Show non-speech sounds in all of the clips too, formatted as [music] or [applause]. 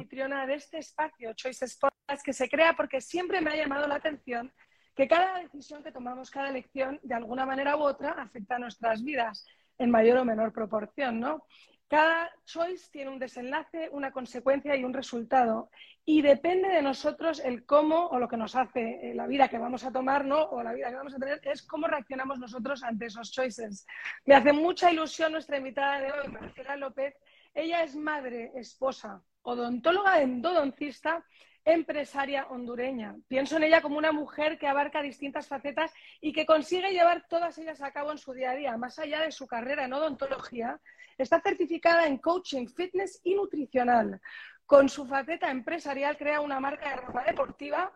anfitriona de este espacio Choices Podcast que se crea porque siempre me ha llamado la atención que cada decisión que tomamos, cada elección, de alguna manera u otra, afecta a nuestras vidas en mayor o menor proporción, ¿no? Cada choice tiene un desenlace, una consecuencia y un resultado. Y depende de nosotros el cómo o lo que nos hace eh, la vida que vamos a tomar, ¿no? O la vida que vamos a tener, es cómo reaccionamos nosotros ante esos choices. Me hace mucha ilusión nuestra invitada de hoy, Marcela López, ella es madre, esposa, odontóloga endodoncista, empresaria hondureña. Pienso en ella como una mujer que abarca distintas facetas y que consigue llevar todas ellas a cabo en su día a día, más allá de su carrera en odontología. Está certificada en coaching, fitness y nutricional. Con su faceta empresarial crea una marca de ropa deportiva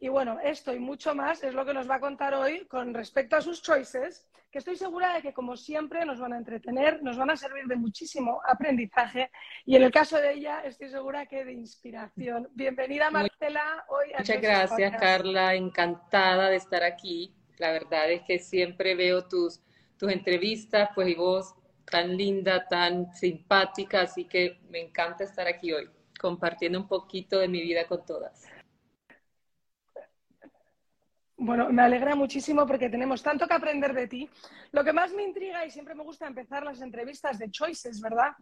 y bueno, esto y mucho más es lo que nos va a contar hoy con respecto a sus choices, que estoy segura de que, como siempre, nos van a entretener, nos van a servir de muchísimo aprendizaje y, en el caso de ella, estoy segura que de inspiración. Bienvenida, Marcela. Hoy Muchas gracias, Carla. Encantada de estar aquí. La verdad es que siempre veo tus, tus entrevistas, pues, y vos tan linda, tan simpática, así que me encanta estar aquí hoy, compartiendo un poquito de mi vida con todas. Bueno, me alegra muchísimo porque tenemos tanto que aprender de ti. Lo que más me intriga y siempre me gusta empezar las entrevistas de Choices, ¿verdad?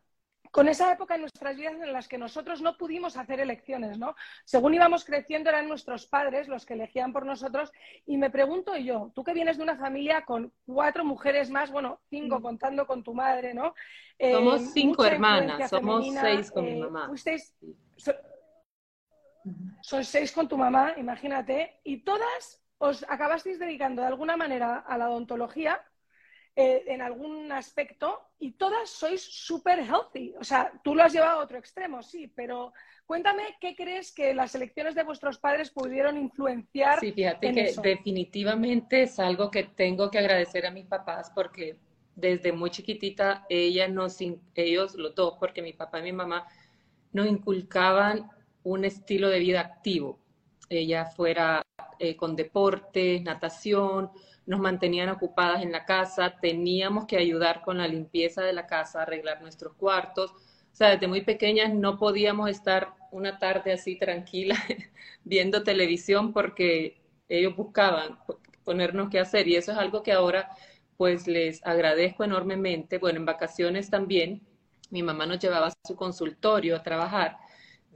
Con esa época en nuestras vidas en las que nosotros no pudimos hacer elecciones, ¿no? Según íbamos creciendo eran nuestros padres los que elegían por nosotros y me pregunto yo, tú que vienes de una familia con cuatro mujeres más, bueno, cinco mm. contando con tu madre, ¿no? Somos eh, cinco hermanas, somos seis con mi eh, mamá. son seis con tu mamá, imagínate, y todas os acabasteis dedicando de alguna manera a la odontología eh, en algún aspecto y todas sois súper healthy. O sea, tú lo has llevado a otro extremo, sí, pero cuéntame qué crees que las elecciones de vuestros padres pudieron influenciar. Sí, fíjate que definitivamente es algo que tengo que agradecer a mis papás porque desde muy chiquitita ella nos, ellos los dos, porque mi papá y mi mamá nos inculcaban un estilo de vida activo. Ella fuera eh, con deporte, natación, nos mantenían ocupadas en la casa, teníamos que ayudar con la limpieza de la casa, arreglar nuestros cuartos. O sea, desde muy pequeñas no podíamos estar una tarde así tranquila [laughs] viendo televisión porque ellos buscaban ponernos qué hacer y eso es algo que ahora pues les agradezco enormemente. Bueno, en vacaciones también mi mamá nos llevaba a su consultorio a trabajar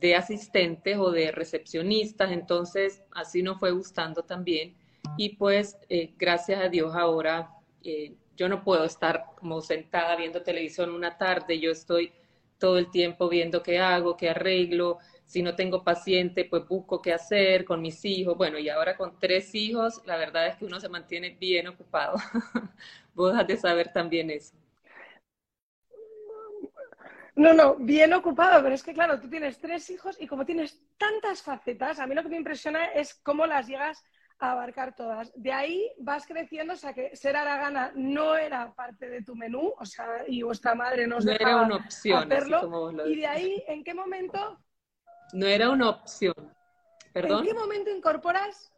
de asistentes o de recepcionistas, entonces así nos fue gustando también. Y pues eh, gracias a Dios ahora eh, yo no puedo estar como sentada viendo televisión una tarde, yo estoy todo el tiempo viendo qué hago, qué arreglo, si no tengo paciente, pues busco qué hacer con mis hijos. Bueno, y ahora con tres hijos, la verdad es que uno se mantiene bien ocupado. [laughs] Vos has de saber también eso. No, no, bien ocupado, pero es que claro, tú tienes tres hijos y como tienes tantas facetas, a mí lo que me impresiona es cómo las llegas a abarcar todas. De ahí vas creciendo, o sea que ser aragana no era parte de tu menú, o sea, y vuestra madre nos no era una opción, hacerlo. y de ahí, ¿en qué momento? No era una opción. ¿Perdón? ¿En qué momento incorporas?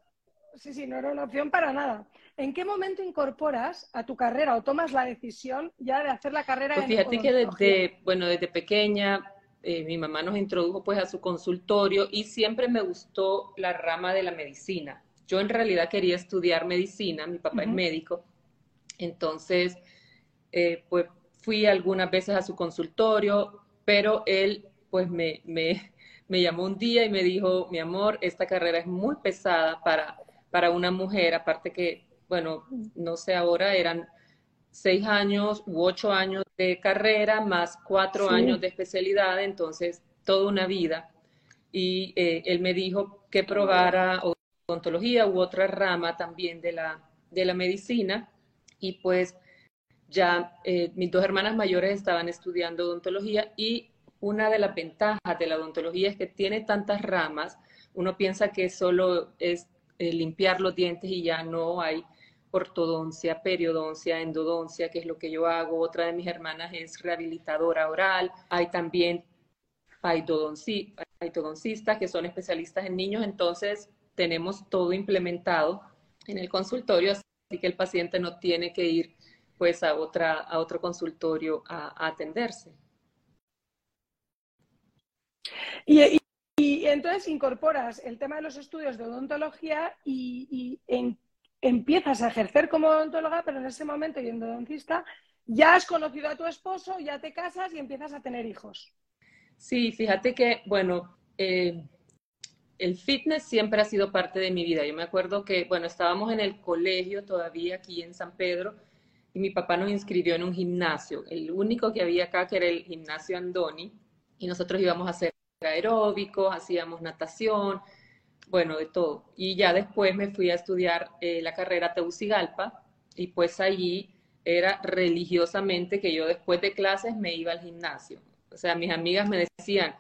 Sí, sí, no era una opción para nada. ¿En qué momento incorporas a tu carrera o tomas la decisión ya de hacer la carrera? Pues fíjate que desde, bueno, desde pequeña eh, mi mamá nos introdujo pues a su consultorio y siempre me gustó la rama de la medicina. Yo en realidad quería estudiar medicina, mi papá es médico, entonces eh, pues fui algunas veces a su consultorio, pero él pues me, me, me llamó un día y me dijo, mi amor, esta carrera es muy pesada para, para una mujer, aparte que bueno, no sé ahora, eran seis años u ocho años de carrera más cuatro años de especialidad, entonces toda una vida. Y eh, él me dijo que probara odontología u otra rama también de la, de la medicina. Y pues ya eh, mis dos hermanas mayores estaban estudiando odontología y una de las ventajas de la odontología es que tiene tantas ramas, uno piensa que solo es eh, limpiar los dientes y ya no hay ortodoncia, periodoncia, endodoncia, que es lo que yo hago. Otra de mis hermanas es rehabilitadora oral. Hay también paidodoncistas, que son especialistas en niños. Entonces, tenemos todo implementado en el consultorio, así que el paciente no tiene que ir pues a, otra, a otro consultorio a, atenderse. Y, entonces incorporas el tema de los estudios de odontología y, empiezas a ejercer como odontóloga, pero en ese momento, y odontista, ya has conocido a tu esposo, ya te casas y empiezas a tener hijos. Sí, fíjate que, bueno, eh, el fitness siempre ha sido parte de mi vida. Yo me acuerdo que, bueno, estábamos en el colegio todavía aquí en San Pedro y mi papá nos inscribió en un gimnasio, el único que había acá que era el gimnasio Andoni y nosotros íbamos a hacer aeróbicos, hacíamos natación, bueno, de todo. Y ya después me fui a estudiar eh, la carrera Teucigalpa y pues allí era religiosamente que yo después de clases me iba al gimnasio. O sea, mis amigas me decían,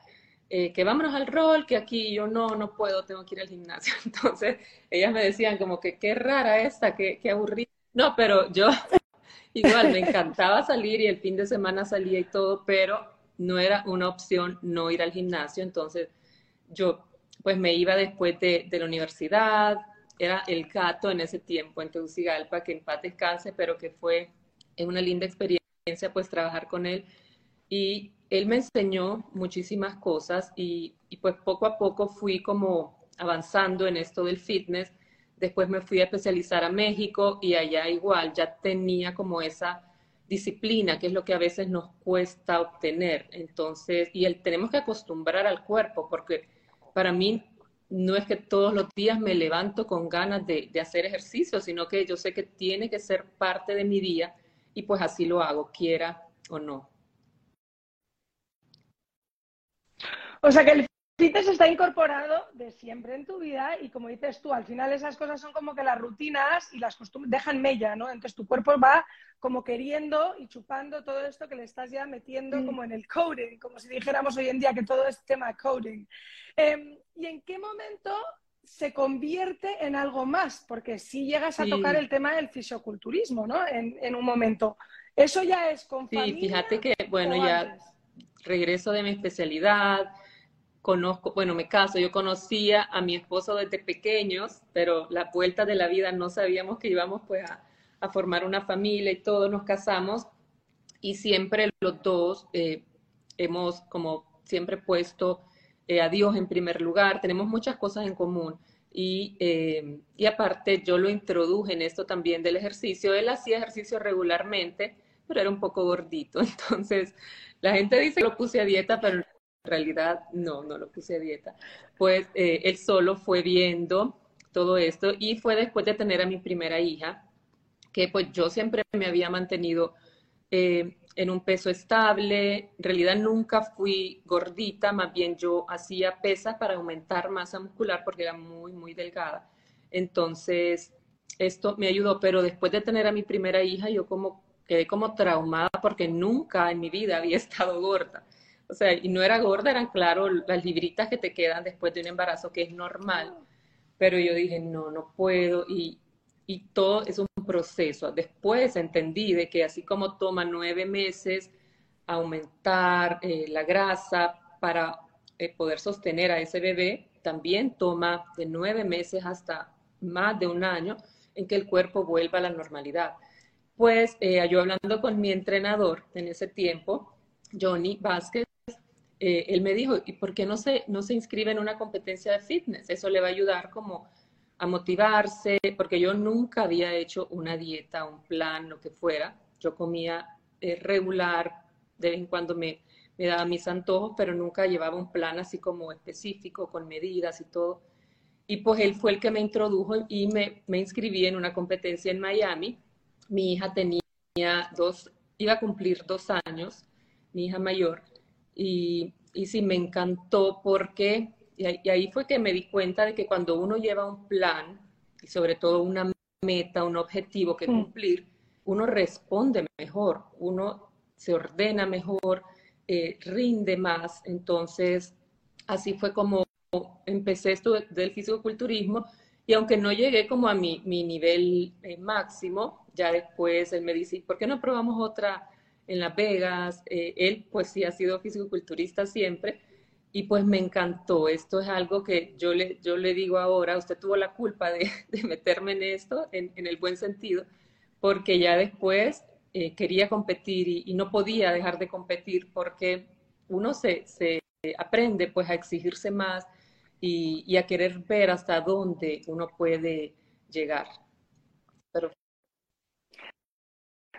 eh, que vámonos al rol, que aquí yo no, no puedo, tengo que ir al gimnasio. [laughs] Entonces, ellas me decían como que qué rara esta, qué, qué aburrida. No, pero yo [laughs] igual me encantaba salir y el fin de semana salía y todo, pero no era una opción no ir al gimnasio. Entonces, yo pues me iba después de, de la universidad, era el gato en ese tiempo en Tegucigalpa, que en paz descanse, pero que fue una linda experiencia pues trabajar con él. Y él me enseñó muchísimas cosas y, pues poco a poco fui como avanzando en esto del fitness. Después me fui a especializar a México y allá igual ya tenía como esa disciplina, que es lo que a veces nos cuesta obtener. Entonces, y el, tenemos que acostumbrar al cuerpo, porque para mí no es que todos los días me levanto con ganas de, hacer ejercicio, sino que yo sé que tiene que ser parte de mi día y pues así lo hago, quiera o no. O sea que el fitness está incorporado de siempre en tu vida y como dices tú, al final esas cosas son como que las rutinas y las costumbres dejan mella, ¿no? Entonces tu cuerpo va como queriendo y chupando todo esto que le estás ya metiendo mm. como en el coding, como si dijéramos hoy en día que todo es tema coding. Em, ¿Y en qué momento se convierte en algo más? Porque si llegas a tocar el tema del fisioculturismo, ¿no? En, un momento. ¿Eso ya es con Sí, fíjate que, bueno, ya regreso de mi especialidad, conozco, bueno, me caso, yo conocía a mi esposo desde pequeños, pero la vuelta de la vida no sabíamos que íbamos pues a, formar una familia y todos nos casamos y siempre los dos eh, hemos como siempre puesto eh, a Dios en primer lugar, tenemos muchas cosas en común. Y, eh, y, aparte yo lo introduje en esto también del ejercicio. Él hacía ejercicio regularmente, pero era un poco gordito. [laughs] Entonces, la gente dice que lo puse a dieta, pero realidad no, no lo puse a dieta. Pues eh, él solo fue viendo todo esto y fue después de tener a mi primera hija, que pues yo siempre me había mantenido eh, en un peso estable, en realidad nunca fui gordita, más bien yo hacía pesas para aumentar masa muscular porque era muy, muy delgada. Entonces, esto me ayudó, pero después de tener a mi primera hija, yo como quedé como traumada porque nunca en mi vida había [laughs] estado gorda o sea, y no era gorda, eran, claro, las libritas que te quedan después de un embarazo, que es normal. Pero yo dije, no, no puedo. Y, y todo es un proceso. Después entendí de que así como toma nueve meses aumentar eh, la grasa para eh, poder sostener a ese bebé, también toma de nueve meses hasta más de un año en que el cuerpo vuelva a la normalidad. Pues eh, yo hablando con mi entrenador en ese tiempo, Johnny Vázquez, eh, él me dijo, ¿y por qué no se, no se inscribe en una competencia de fitness? Eso le va a ayudar como a motivarse, porque yo nunca había hecho una dieta, un plan, lo que fuera. Yo comía eh, regular, de vez en cuando me, daba mis antojos, pero nunca llevaba un plan así como específico, con medidas y todo. Y pues él fue el que me introdujo y me, me inscribí en una competencia en Miami. Mi hija tenía dos, iba a cumplir dos años, mi hija mayor, y, y sí, me encantó porque, y ahí fue que me di cuenta de que cuando uno lleva un plan, y sobre todo una meta, un objetivo que cumplir, uno responde mejor, uno se ordena mejor, eh, rinde más. Entonces, así fue como empecé esto del fisicoculturismo y aunque no llegué como a mi, mi nivel eh, máximo, ya después él me dice, ¿por qué no probamos otra, en Las Vegas. Eh, él pues sí ha sido fisicoculturista siempre y pues me encantó. Esto es algo que yo le, yo le digo ahora, usted tuvo la culpa de, [laughs] meterme en esto, en, el buen sentido, porque ya después eh, quería competir y, no podía dejar de competir porque uno se, se, aprende pues a exigirse más y, a querer ver hasta dónde uno puede llegar. Pero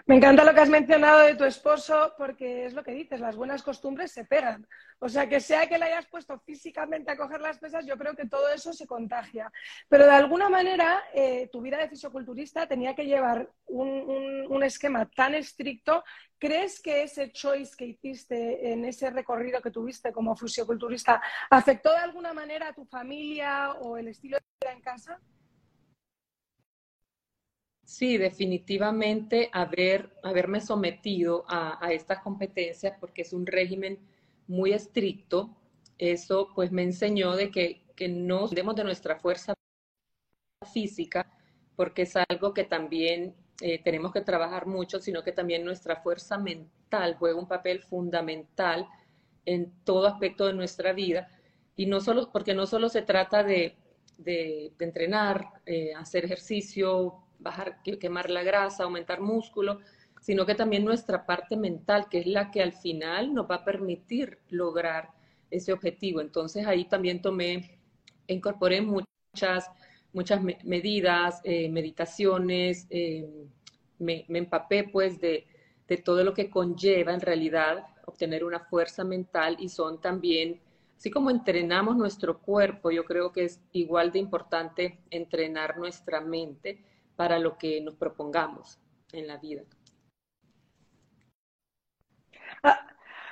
me encanta lo que has mencionado de tu esposo porque es lo que dices, las buenas costumbres se pegan. O sea, que sea que le hayas puesto físicamente a coger las pesas, yo creo que todo eso se contagia. Pero de alguna manera, eh, tu vida de fisioculturista tenía que llevar un, un, esquema tan estricto. ¿Crees que ese choice que hiciste en ese recorrido que tuviste como fisioculturista afectó de alguna manera a tu familia o el estilo de vida en casa? Sí, definitivamente haber, haberme sometido a, estas competencias porque es un régimen muy estricto. Eso pues me enseñó de que, que no demos de nuestra fuerza física porque es algo que también eh, tenemos que trabajar mucho, sino que también nuestra fuerza mental juega un papel fundamental en todo aspecto de nuestra vida. Y no solo, porque no solo se trata de, entrenar, eh, hacer ejercicio, bajar, quemar la grasa, aumentar músculo, sino que también nuestra parte mental, que es la que al final nos va a permitir lograr ese objetivo. Entonces ahí también tomé, incorporé muchas, muchas medidas, eh, meditaciones, eh, me, empapé pues de, de todo lo que conlleva en realidad obtener una fuerza mental y son también, así como entrenamos nuestro cuerpo, yo creo que es igual de importante entrenar nuestra mente para lo que nos propongamos en la vida. Ah,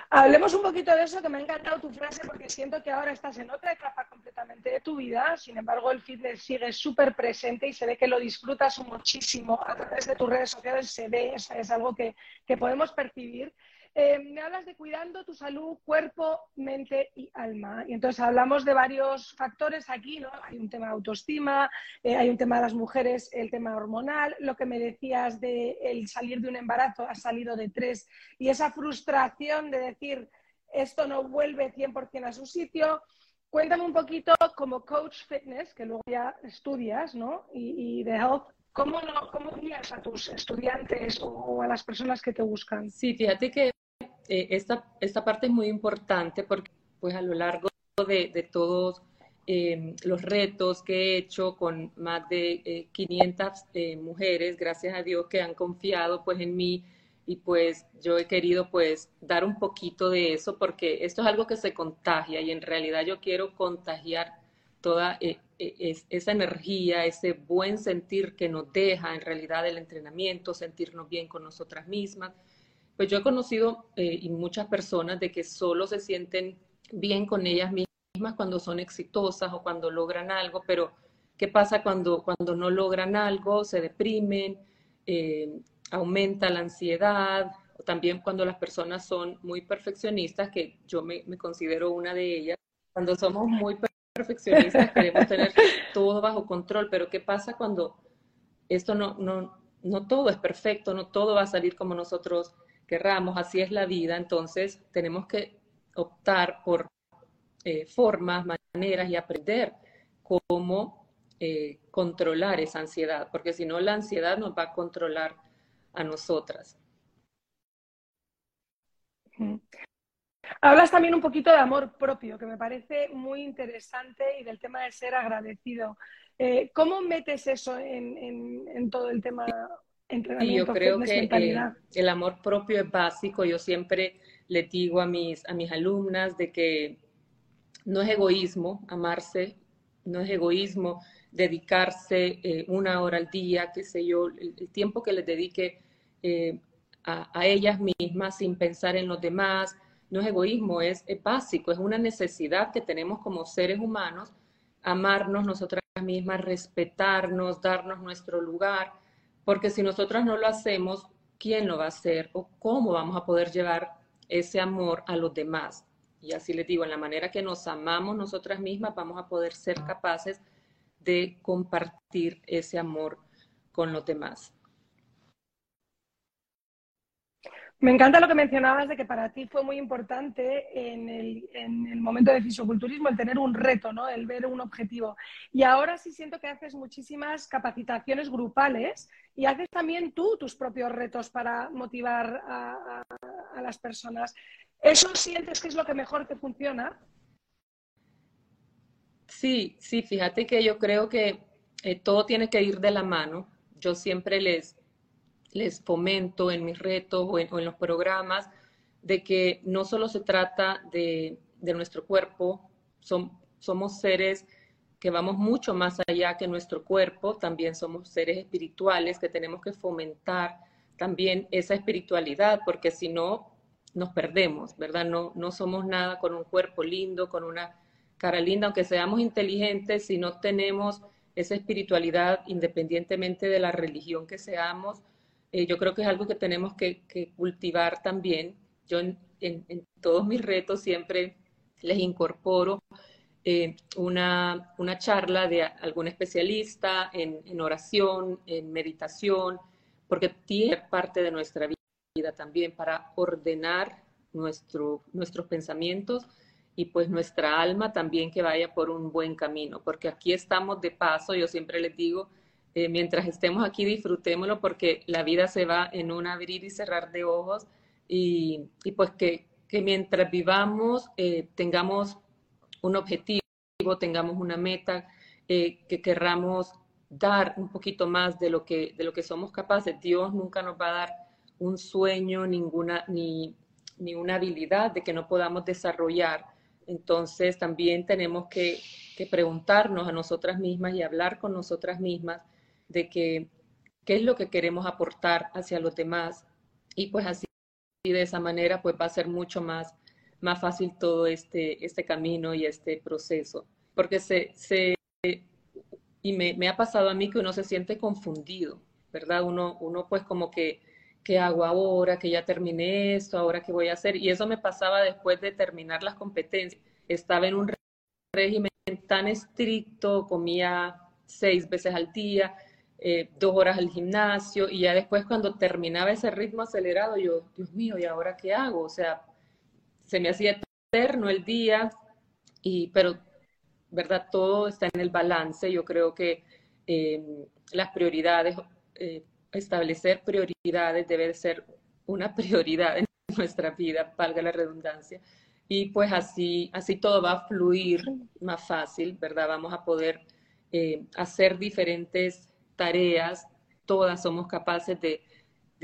hablemos un poquito de eso, que me ha encantado tu frase porque siento que ahora estás en otra etapa completamente de tu vida, sin embargo el fitness sigue súper presente y se ve que lo disfrutas muchísimo a través de tus redes sociales, se ve, es, algo que, que podemos percibir. Eh, me hablas de cuidando tu salud, cuerpo, mente y alma. Y entonces hablamos de varios factores aquí, ¿no? Hay un tema de autoestima, eh, hay un tema de las mujeres, el tema hormonal, lo que me decías de el salir de un embarazo, has salido de tres, y esa frustración de decir, esto no vuelve 100% a su sitio. Cuéntame un poquito como coach fitness, que luego ya estudias, ¿no? Y, de health, ¿Cómo, no, ¿Cómo guías a tus estudiantes o a las personas que te buscan? Sí, fíjate que eh, esta, esta parte es muy importante porque pues a lo largo de, todos eh, los retos que he hecho con más de 500 eh, mujeres, gracias a Dios que han confiado pues en mí y pues yo he querido pues dar un poquito de eso porque esto es algo que se contagia y en realidad yo quiero contagiar toda esa energía, ese buen sentir que nos deja en realidad el entrenamiento, sentirnos bien con nosotras mismas pues yo he conocido eh, y muchas personas de que solo se sienten bien con ellas mismas cuando son exitosas o cuando logran algo, pero ¿qué pasa cuando, cuando no logran algo? Se deprimen, eh, aumenta la ansiedad, o también cuando las personas son muy perfeccionistas, que yo me, me considero una de ellas, cuando somos muy perfeccionistas [laughs] queremos tener todo bajo control, pero ¿qué pasa cuando esto no, no, no todo es perfecto, no todo va a salir como nosotros querramos, así es la vida, entonces tenemos que optar por eh, formas, maneras y aprender cómo eh, controlar esa ansiedad, porque si no la ansiedad nos va a controlar a nosotras. Hablas también un poquito de amor propio, que me parece muy interesante, y del tema de ser agradecido. Eh, ¿Cómo metes eso en todo el tema y yo creo que eh, el amor propio es básico. Yo siempre le digo a mis, a mis alumnas de que no es egoísmo amarse, no es egoísmo dedicarse eh, una hora al día, qué sé yo, el, tiempo que les dedique eh, a, a, ellas mismas sin pensar en los demás. No es egoísmo, es, es básico, es una necesidad que tenemos como seres humanos, amarnos nosotras mismas, respetarnos, darnos nuestro lugar porque si nosotros no lo hacemos, ¿quién lo va a hacer o cómo vamos a poder llevar ese amor a los demás? Y así les digo, en la manera que nos amamos nosotras mismas, vamos a poder ser capaces de compartir ese amor con los demás. Me encanta lo que mencionabas de que para ti fue muy importante en el, en el, momento de fisioculturismo el tener un reto, ¿no? el ver un objetivo. Y ahora sí siento que haces muchísimas capacitaciones grupales y haces también tú tus propios retos para motivar a, a, las personas. ¿Eso sientes que es lo que mejor te funciona? Sí, sí, fíjate que yo creo que eh, todo tiene que ir de la mano. Yo siempre les, les fomento en mis retos o en, los programas de que no solo se trata de, nuestro cuerpo, somos seres que vamos mucho más allá que nuestro cuerpo, también somos seres espirituales que tenemos que fomentar también esa espiritualidad, porque si no, nos perdemos, ¿verdad? No, no somos nada con un cuerpo lindo, con una cara linda, aunque seamos inteligentes, si no tenemos esa espiritualidad independientemente de la religión que seamos, eh, yo creo que es algo que tenemos que, cultivar también. Yo en, todos mis retos siempre les incorporo eh, una, una, charla de algún especialista en, en, oración, en meditación, porque tiene parte de nuestra vida también para ordenar nuestro, nuestros pensamientos y pues nuestra alma también que vaya por un buen camino, porque aquí estamos de paso, yo siempre les digo, eh, mientras estemos aquí disfrutémoslo porque la vida se va en un abrir y cerrar de ojos y, y pues que, que, mientras vivamos eh, tengamos un objetivo, tengamos una meta, eh, que querramos dar un poquito más de lo, que, de lo que somos capaces. Dios nunca nos va a dar un sueño, ninguna, ni, ni una habilidad de que no podamos desarrollar entonces también tenemos que, preguntarnos a nosotras mismas y hablar con nosotras mismas de que, qué es lo que queremos aportar hacia los demás. Y pues así, de esa manera, pues va a ser mucho más, más fácil todo este, este camino y este proceso. Porque se, se y me, me, ha pasado a mí que uno se siente confundido, ¿verdad? Uno, uno pues como que ¿qué hago ahora? Que ya terminé esto, ahora qué voy a hacer. Y eso me pasaba después de terminar las competencias. Estaba en un régimen tan estricto, comía seis veces al día, eh, dos horas al gimnasio, y ya después cuando terminaba ese ritmo acelerado, yo, Dios mío, ¿y ahora qué hago? O sea, se me hacía eterno el día, y, pero, ¿verdad? Todo está en el balance. Yo creo que eh, las prioridades eh, establecer prioridades debe ser una [laughs] prioridad en nuestra vida, valga la redundancia. Y pues así, así todo va a fluir más fácil, ¿verdad? Vamos a poder eh, hacer diferentes tareas, todas somos capaces de,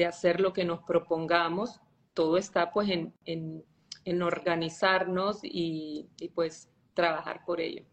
hacer lo que nos propongamos. Todo está pues en, en, organizarnos y pues trabajar por ello.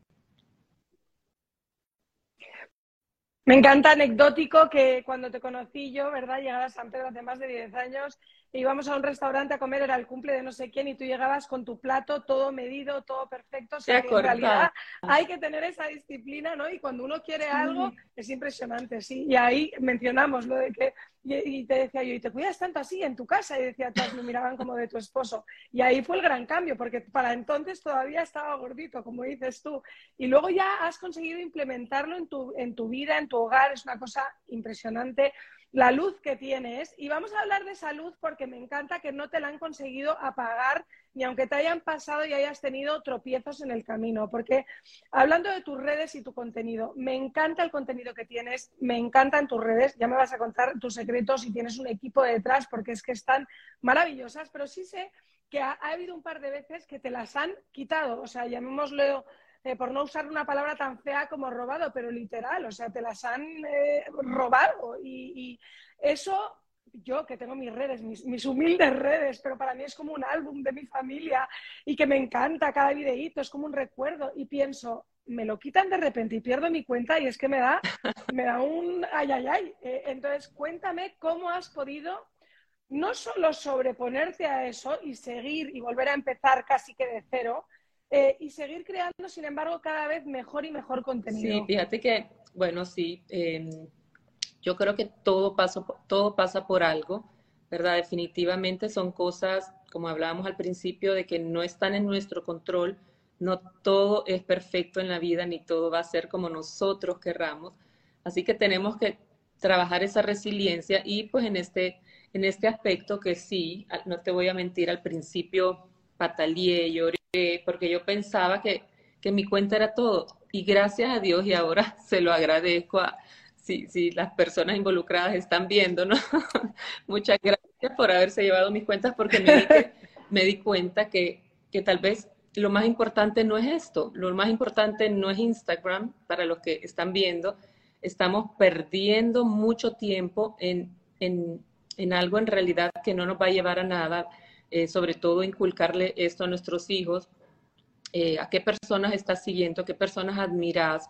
Me encanta anecdótico que cuando te conocí yo, ¿verdad? Llegaba a San Pedro hace más de 10 años íbamos a un restaurante a comer, era el cumple de no sé quién, y tú llegabas con tu plato todo medido, todo perfecto. O sea, que en realidad hay que tener esa disciplina, ¿no? Y cuando uno quiere algo, es impresionante, sí. Y ahí mencionamos lo de que, y, te decía yo, ¿y te cuidas tanto así en tu casa? Y decía, todas me miraban como de tu esposo. Y ahí fue el gran cambio, porque para entonces todavía estaba gordito, como dices tú. Y luego ya has conseguido implementarlo en tu, en tu vida, en tu hogar, es una cosa impresionante la luz que tienes. Y vamos a hablar de esa luz porque me encanta que no te la han conseguido apagar, ni aunque te hayan pasado y hayas tenido tropiezos en el camino. Porque hablando de tus redes y tu contenido, me encanta el contenido que tienes, me encantan tus redes. Ya me vas a contar tus secretos y tienes un equipo detrás porque es que están maravillosas, pero sí sé que ha, ha habido un par de veces que te las han quitado. O sea, llamémoslo eh, por no usar una palabra tan fea como robado, pero literal, o sea, te las han eh, robado. Y, eso, yo que tengo mis redes, mis, humildes redes, pero para mí es como un álbum de mi familia y que me encanta cada videíto, es como un recuerdo. Y pienso, me lo quitan de repente y pierdo mi cuenta y es que me da, me da un ay, ay, ay. Eh, entonces, cuéntame cómo has podido no solo sobreponerte a eso y seguir y volver a empezar casi que de cero, eh, y seguir creando, sin embargo, cada vez mejor y mejor contenido. Sí, fíjate que, bueno, sí, em, yo creo que todo pasa, todo pasa por algo, ¿verdad? Definitivamente son cosas, como hablábamos al principio, de que no están en nuestro control, no todo es perfecto en la vida, ni todo va a ser como nosotros querramos, así que tenemos que trabajar esa resiliencia y pues en este, en este aspecto que sí, no te voy a mentir, al principio pataleé, lloré, porque yo pensaba que, que, mi cuenta era todo. Y gracias a Dios, y ahora [laughs] se lo agradezco a si, si las personas involucradas están viendo, ¿no? [laughs] Muchas gracias por haberse llevado mis cuentas, porque me [laughs] me di cuenta que, que tal vez lo más importante no es esto, lo más importante no es Instagram, para los que están viendo, estamos perdiendo mucho tiempo en, en, en algo en realidad que no nos va a llevar a nada, eh, sobre todo inculcarle esto a nuestros hijos, eh, a qué personas estás siguiendo, qué personas admiras.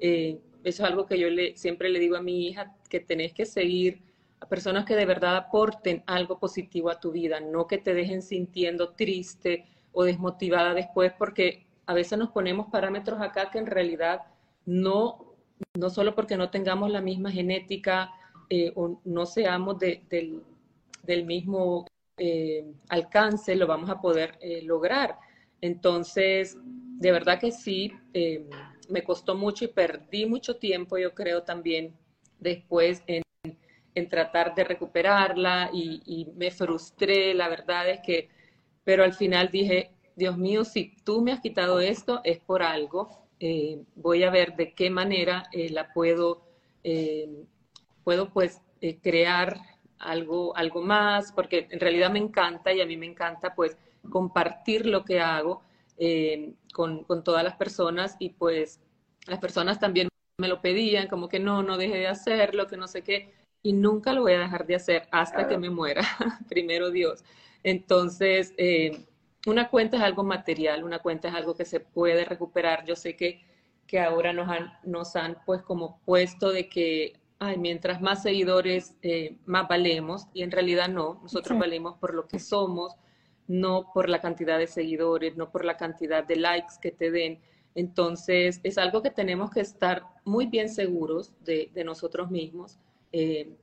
Eh, eso es algo que yo siempre le digo a mi hija, que tenés que seguir a personas que de verdad aporten algo positivo a tu vida, no que te dejen sintiendo triste o desmotivada después, porque a veces nos ponemos parámetros acá que en realidad no, no solo porque no tengamos la misma genética o no seamos del, del, mismo eh, alcance, lo vamos a poder eh, lograr. Entonces, de verdad que sí, me costó mucho y perdí mucho tiempo, yo creo también después en en tratar de recuperarla y, me frustré, la verdad es que, pero al final dije, Dios mío, si tú me has quitado esto es por algo, eh, voy a ver de qué manera eh, la puedo, eh, puedo pues crear algo, algo más, porque en realidad me encanta y a mí me encanta pues compartir lo que hago con, con todas las personas y pues las personas también me lo pedían, como que no, no deje de hacerlo, que no sé qué y nunca lo voy a dejar de hacer hasta que me muera, [laughs] primero Dios. Entonces, eh, una cuenta es algo material, una cuenta es algo que se puede recuperar. Yo sé que, que ahora nos han, nos han pues como puesto de que, ay, mientras más seguidores, eh, más valemos, y en realidad no, nosotros valemos por lo que somos, no por la cantidad de seguidores, no por la cantidad de likes que te den. Entonces, es algo que tenemos que estar muy bien seguros de, de nosotros mismos eh,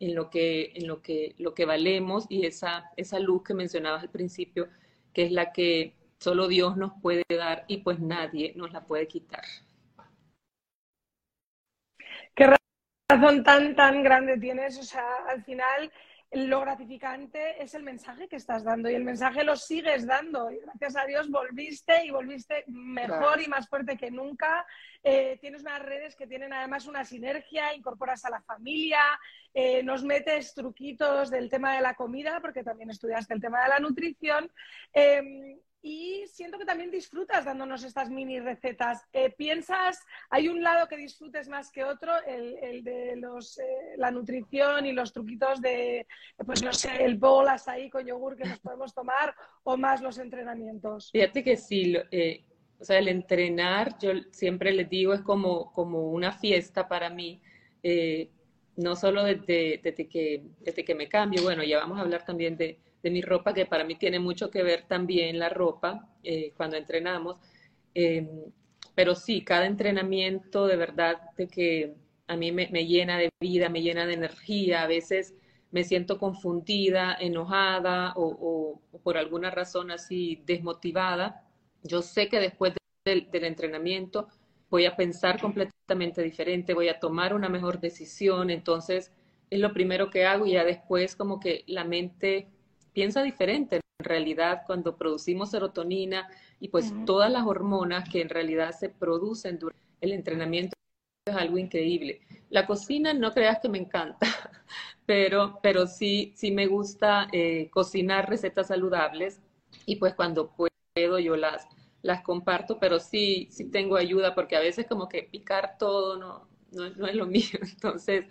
en, lo que, en lo que, lo que valemos y esa, esa luz que mencionabas al principio, que es la que solo Dios nos puede dar y pues nadie nos la puede quitar. Qué razón tan, tan grande tienes, o sea, al final lo gratificante es el mensaje que estás dando y el mensaje lo sigues dando. Y gracias a Dios volviste y volviste mejor y más fuerte que nunca. Eh, tienes unas redes que tienen además una sinergia, incorporas a la familia, eh, nos metes truquitos del tema de la comida, porque también estudiaste el tema de la nutrición. Em, y siento que también disfrutas dándonos estas mini recetas. Eh, ¿Piensas, hay un lado que disfrutes más que otro, el, de los, eh, la nutrición y los truquitos de, pues no sé, el bolas ahí con yogur que nos podemos tomar o más los entrenamientos? Fíjate que sí, eh, o sea, el entrenar, yo siempre les digo, es como, como una fiesta para mí. no solo desde, desde, que, desde que me cambio, bueno, ya vamos a hablar también de, de mi ropa, que para mí tiene mucho que ver también la ropa eh, cuando entrenamos. Em, pero sí, cada entrenamiento de verdad de que a mí me, llena de vida, me llena de energía, a veces me siento confundida, enojada o, por alguna razón así desmotivada. Yo sé que después del, del entrenamiento voy a pensar completamente diferente, voy a tomar una mejor decisión, entonces es lo primero que hago y ya después como que la mente piensa diferente en realidad cuando producimos serotonina y pues todas las hormonas que en realidad se producen durante el entrenamiento es algo increíble. La cocina no creas que me encanta, [laughs] pero, pero sí, sí me gusta eh, cocinar recetas saludables y pues cuando puedo yo las, las comparto, pero sí, sí tengo ayuda porque a veces como que picar todo no, no, no es lo [laughs] mío. Entonces,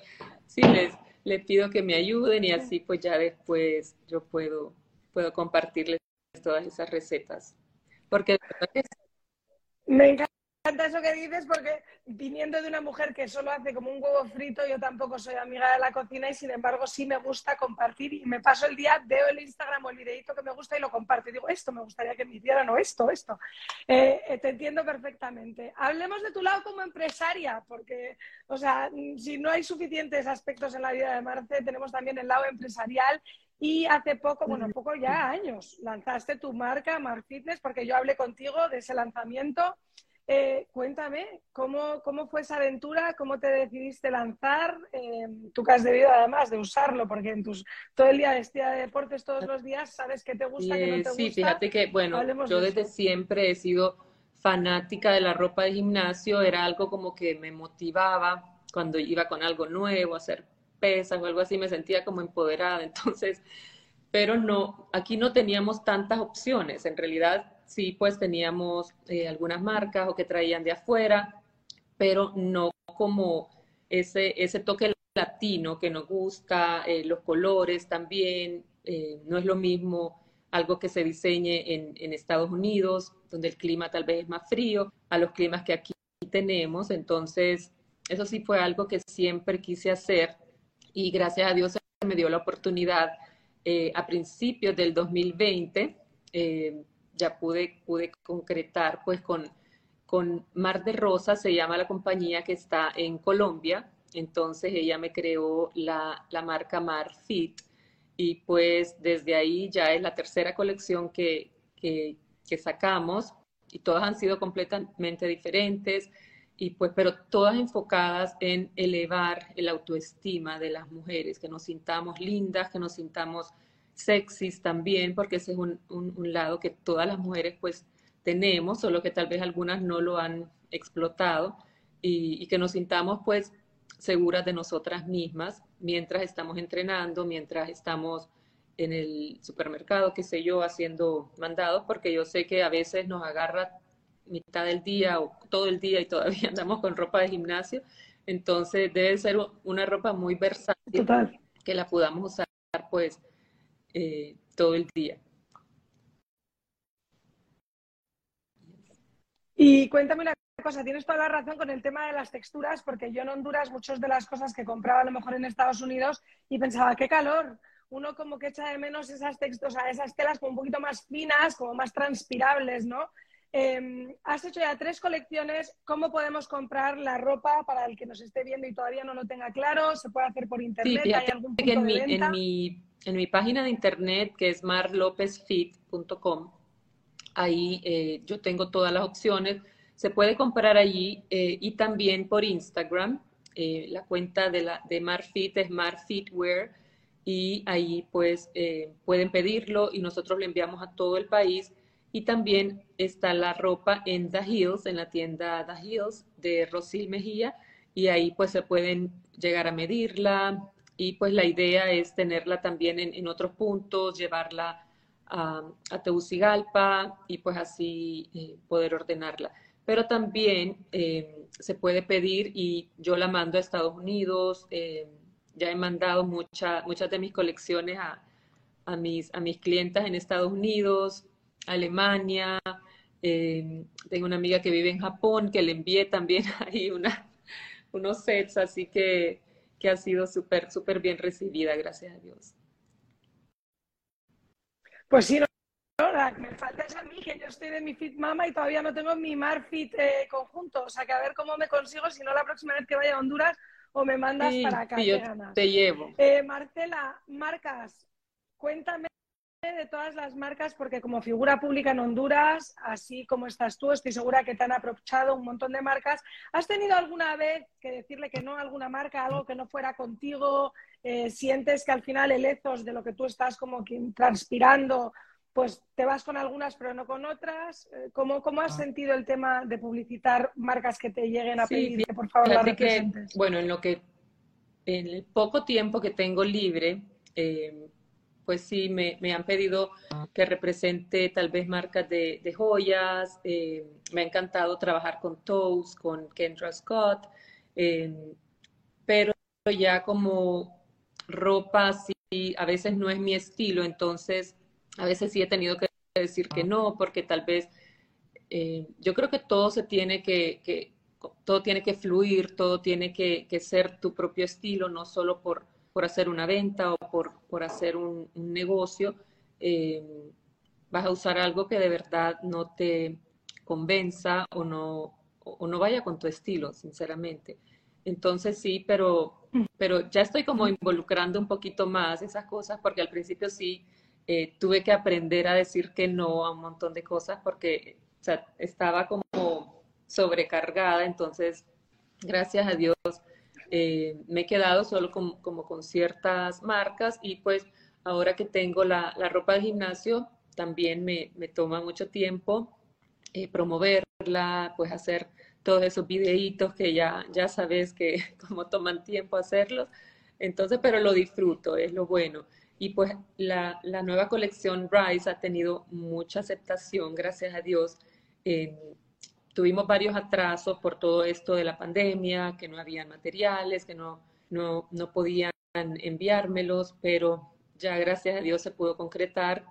sí les, le pido que me ayuden y así pues ya después yo puedo, puedo compartirles todas esas recetas. Porque me encanta eso que dices porque viniendo de una mujer que solo hace como un huevo frito, yo tampoco soy amiga de la cocina y sin embargo sí me gusta compartir y me paso el día, veo el Instagram o el videito que me gusta y lo comparto y digo, esto me gustaría que me hicieran o esto, esto. Eh, eh, te entiendo perfectamente. Hablemos de tu lado como empresaria, porque, o sea, si no hay suficientes aspectos en la vida de Marce, tenemos también el lado empresarial y hace poco, bueno, poco ya años, lanzaste tu marca Mar Fitness porque yo hablé contigo de ese lanzamiento eh, cuéntame, ¿cómo, ¿cómo, fue esa aventura? ¿Cómo te decidiste lanzar? Eh, tú que has debido además de usarlo, porque en tus, todo el día vestida de deportes todos los días, sabes qué te gusta, qué no te gusta. Sí, fíjate que, bueno, yo desde siempre he sido fanática de la ropa de gimnasio, era algo como que me motivaba cuando iba con algo nuevo, hacer pesas o algo así, me sentía como empoderada. [laughs] Entonces, pero no, aquí no teníamos tantas opciones. En realidad sí, pues teníamos eh, algunas marcas o que traían de afuera, pero no como ese, ese toque latino que nos gusta, eh, los colores también, eh, no es lo mismo algo que se diseñe en, Estados Unidos, donde el clima tal vez es más frío, a los climas que aquí tenemos. Entonces, eso sí fue algo que siempre quise hacer y gracias a Dios me dio la oportunidad a principios del 2020. Ya pude, pude concretar pues con, con Mar de Rosa, se llama la compañía que está en Colombia, entonces ella me creó la, la marca Mar Fit y pues desde ahí ya es la tercera colección que, que, que, sacamos y todas han sido completamente diferentes y pues pero todas enfocadas en elevar el autoestima de las mujeres, que nos sintamos lindas, que nos sintamos sexys también, porque ese es un, un, un lado que todas las mujeres pues tenemos, solo que tal vez algunas no lo han explotado y, y que nos sintamos pues seguras de nosotras mismas mientras estamos entrenando, mientras estamos en el supermercado, qué sé yo, haciendo mandados, porque yo sé que a veces nos agarra mitad del día o todo el día y todavía [laughs] andamos con ropa de gimnasio. Entonces debe ser una ropa muy versátil que la podamos usar pues eh, todo el día. Y cuéntame una cosa, tienes toda la razón con el tema de las texturas, porque yo en Honduras muchas de las cosas que compraba a lo mejor en Estados Unidos y pensaba, qué calor. Uno como que echa de menos esas texturas, o sea, esas telas como un poquito más finas, como más transpirables, ¿no? Eh, has hecho ya tres colecciones. ¿Cómo podemos comprar la ropa para el que nos esté viendo y todavía no lo tenga claro? ¿Se puede hacer por internet? Sí, ¿Hay algún punto en, de mi, venta? En, mi, en mi página de internet, que es marlopezfit.com, ahí eh, yo tengo todas las opciones se puede comprar allí eh, y también por Instagram. Eh, la cuenta de, la, de Marfit es Marfitwear y ahí pues eh, pueden pedirlo y nosotros le enviamos a todo el país. Y también está la ropa en The Hills, en la tienda The Hills de Rosil Mejía y ahí pues se pueden llegar a medirla y pues la idea es tenerla también en, en otros puntos, llevarla a, a Tegucigalpa y pues así eh, poder ordenarla pero también eh, se puede pedir y yo la mando a Estados Unidos. Eh, ya he mandado mucha, muchas de mis colecciones a, a, mis, a mis clientas en Estados Unidos, Alemania. Eh, tengo una amiga que vive en Japón que le envié también [laughs] ahí una, unos sets, así que, que ha sido súper, súper bien recibida, gracias a Dios. Pues sí, me falta es a mí, que yo estoy de mi Fit Mama y todavía no tengo mi Mar Fit eh, conjunto. O sea, que a ver cómo me consigo, si no la próxima vez que vaya a Honduras o me mandas sí, para acá. Sí, yo te llevo. Eh, Marcela, marcas, cuéntame de todas las marcas, porque como figura pública en Honduras, así como estás tú, estoy segura que te han aprovechado un montón de marcas. ¿Has tenido alguna vez que decirle que no a alguna marca, algo que no fuera contigo? Eh, ¿Sientes que al final el ethos de lo que tú estás como transpirando pues te vas con algunas pero no con otras. Eh, ¿Cómo, cómo has ah. sentido el tema de publicitar marcas que te lleguen a sí, pedir que por favor las representes? Que, bueno, en lo que en el poco tiempo que tengo libre, eh, pues sí, me, me, han pedido que represente tal vez marcas de, joyas. Eh, me ha encantado trabajar con Toast, con Kendra Scott, eh, pero ya como ropa sí, a veces no es mi estilo, entonces a veces sí he tenido que decir que no, porque tal vez eh, yo creo que todo se tiene que, que, todo tiene que fluir, todo tiene que, ser tu propio estilo, no solo por, por hacer una venta o por, por hacer un, negocio. Eh, vas a usar algo que de verdad no te convenza o no, o no vaya con tu estilo, sinceramente. Entonces sí, pero, pero ya estoy como involucrando un poquito más esas cosas, porque al principio sí eh, tuve que aprender a decir que no a un montón de cosas porque estaba como sobrecargada, entonces, gracias a Dios, eh, me he quedado solo con, como con ciertas marcas y pues ahora que tengo la, la ropa de gimnasio, también me, me toma mucho tiempo eh, promoverla, pues hacer todos esos videitos que ya, ya sabes que [laughs] como toman tiempo hacerlos. Entonces, pero lo disfruto, es lo bueno. Y pues la, la nueva colección Rise ha tenido mucha aceptación, gracias a Dios. Tuvimos varios atrasos por todo esto de la pandemia, que no había materiales, que no, no, no podían enviármelos, pero ya gracias a Dios se pudo concretar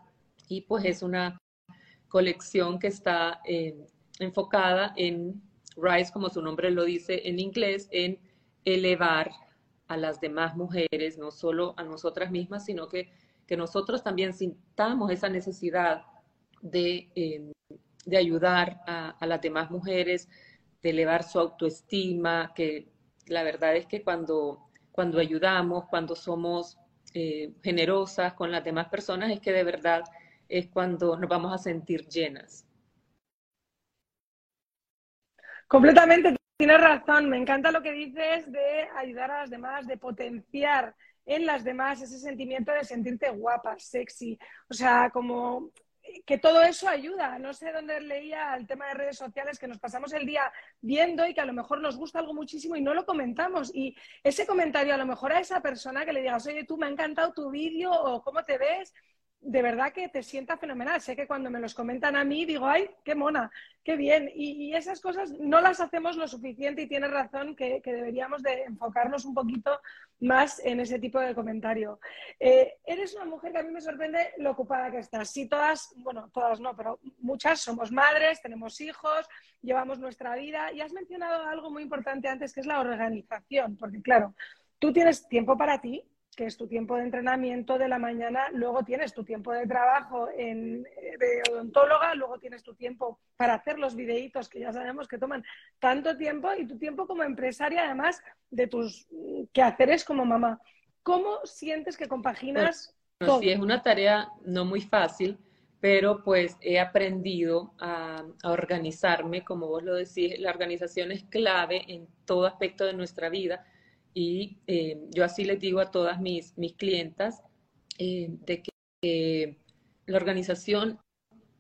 y pues es una colección que está eh, enfocada en Rise, como su nombre lo dice en inglés, en elevar a las demás mujeres, no solo a nosotras mismas, sino que, que nosotros también sintamos esa necesidad de, eh, de ayudar a, las demás mujeres, de elevar su autoestima, que la verdad es que cuando, cuando ayudamos, cuando somos eh, generosas con las demás personas, es que de verdad es cuando nos vamos a sentir llenas. Completamente, tienes razón. Me encanta lo que dices de ayudar a las demás, de potenciar en las demás ese sentimiento de sentirte guapa, sexy. O sea, como que todo eso ayuda. No sé dónde leía el tema de redes sociales que nos pasamos el día viendo y que a lo mejor nos gusta algo muchísimo y no lo comentamos. Y ese comentario a lo mejor a esa persona que le digas, oye, tú me ha encantado tu vídeo o cómo te ves, de verdad que te sienta fenomenal. Sé que cuando me los comentan a mí digo, ay, qué mona, qué bien. Y, esas cosas no las hacemos lo suficiente y tienes razón que, deberíamos de enfocarnos un poquito más en ese tipo de comentario. Eh, eres una mujer que a mí me sorprende lo ocupada que estás. Sí, todas, bueno, todas no, pero muchas somos madres, tenemos hijos, llevamos nuestra vida y has mencionado algo muy importante antes que es la organización, porque claro, tú tienes tiempo para ti, que es tu tiempo de entrenamiento de la mañana, luego tienes tu tiempo de trabajo en, de odontóloga, luego tienes tu tiempo para hacer los videitos que ya sabemos que toman tanto tiempo y tu tiempo como empresaria, además de tus quehaceres como mamá. ¿Cómo sientes que compaginas? todo? Sí, es una tarea no muy fácil, pero pues he aprendido a, a organizarme, como vos lo decís, la organización es clave en todo aspecto de nuestra vida y eh, yo así les digo a todas mis, mis clientas eh, de que la organización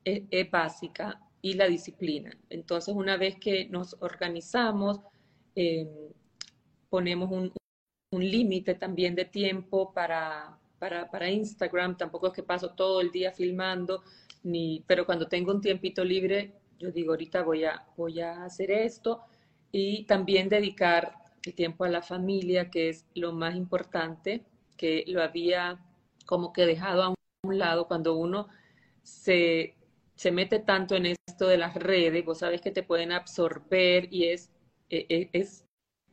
es, básica y la disciplina. Entonces, una vez que nos organizamos, eh, ponemos un, un límite también de tiempo para, para, para, Instagram. Tampoco es que paso todo el día filmando, ni, pero cuando tengo un tiempito libre, yo digo, ahorita voy a, voy a hacer esto y también dedicar el tiempo a la familia, que es lo más importante, que lo había como que dejado a un lado cuando uno se, se mete tanto en esto de las redes, vos sabes que te pueden absorber y es, e, e, es,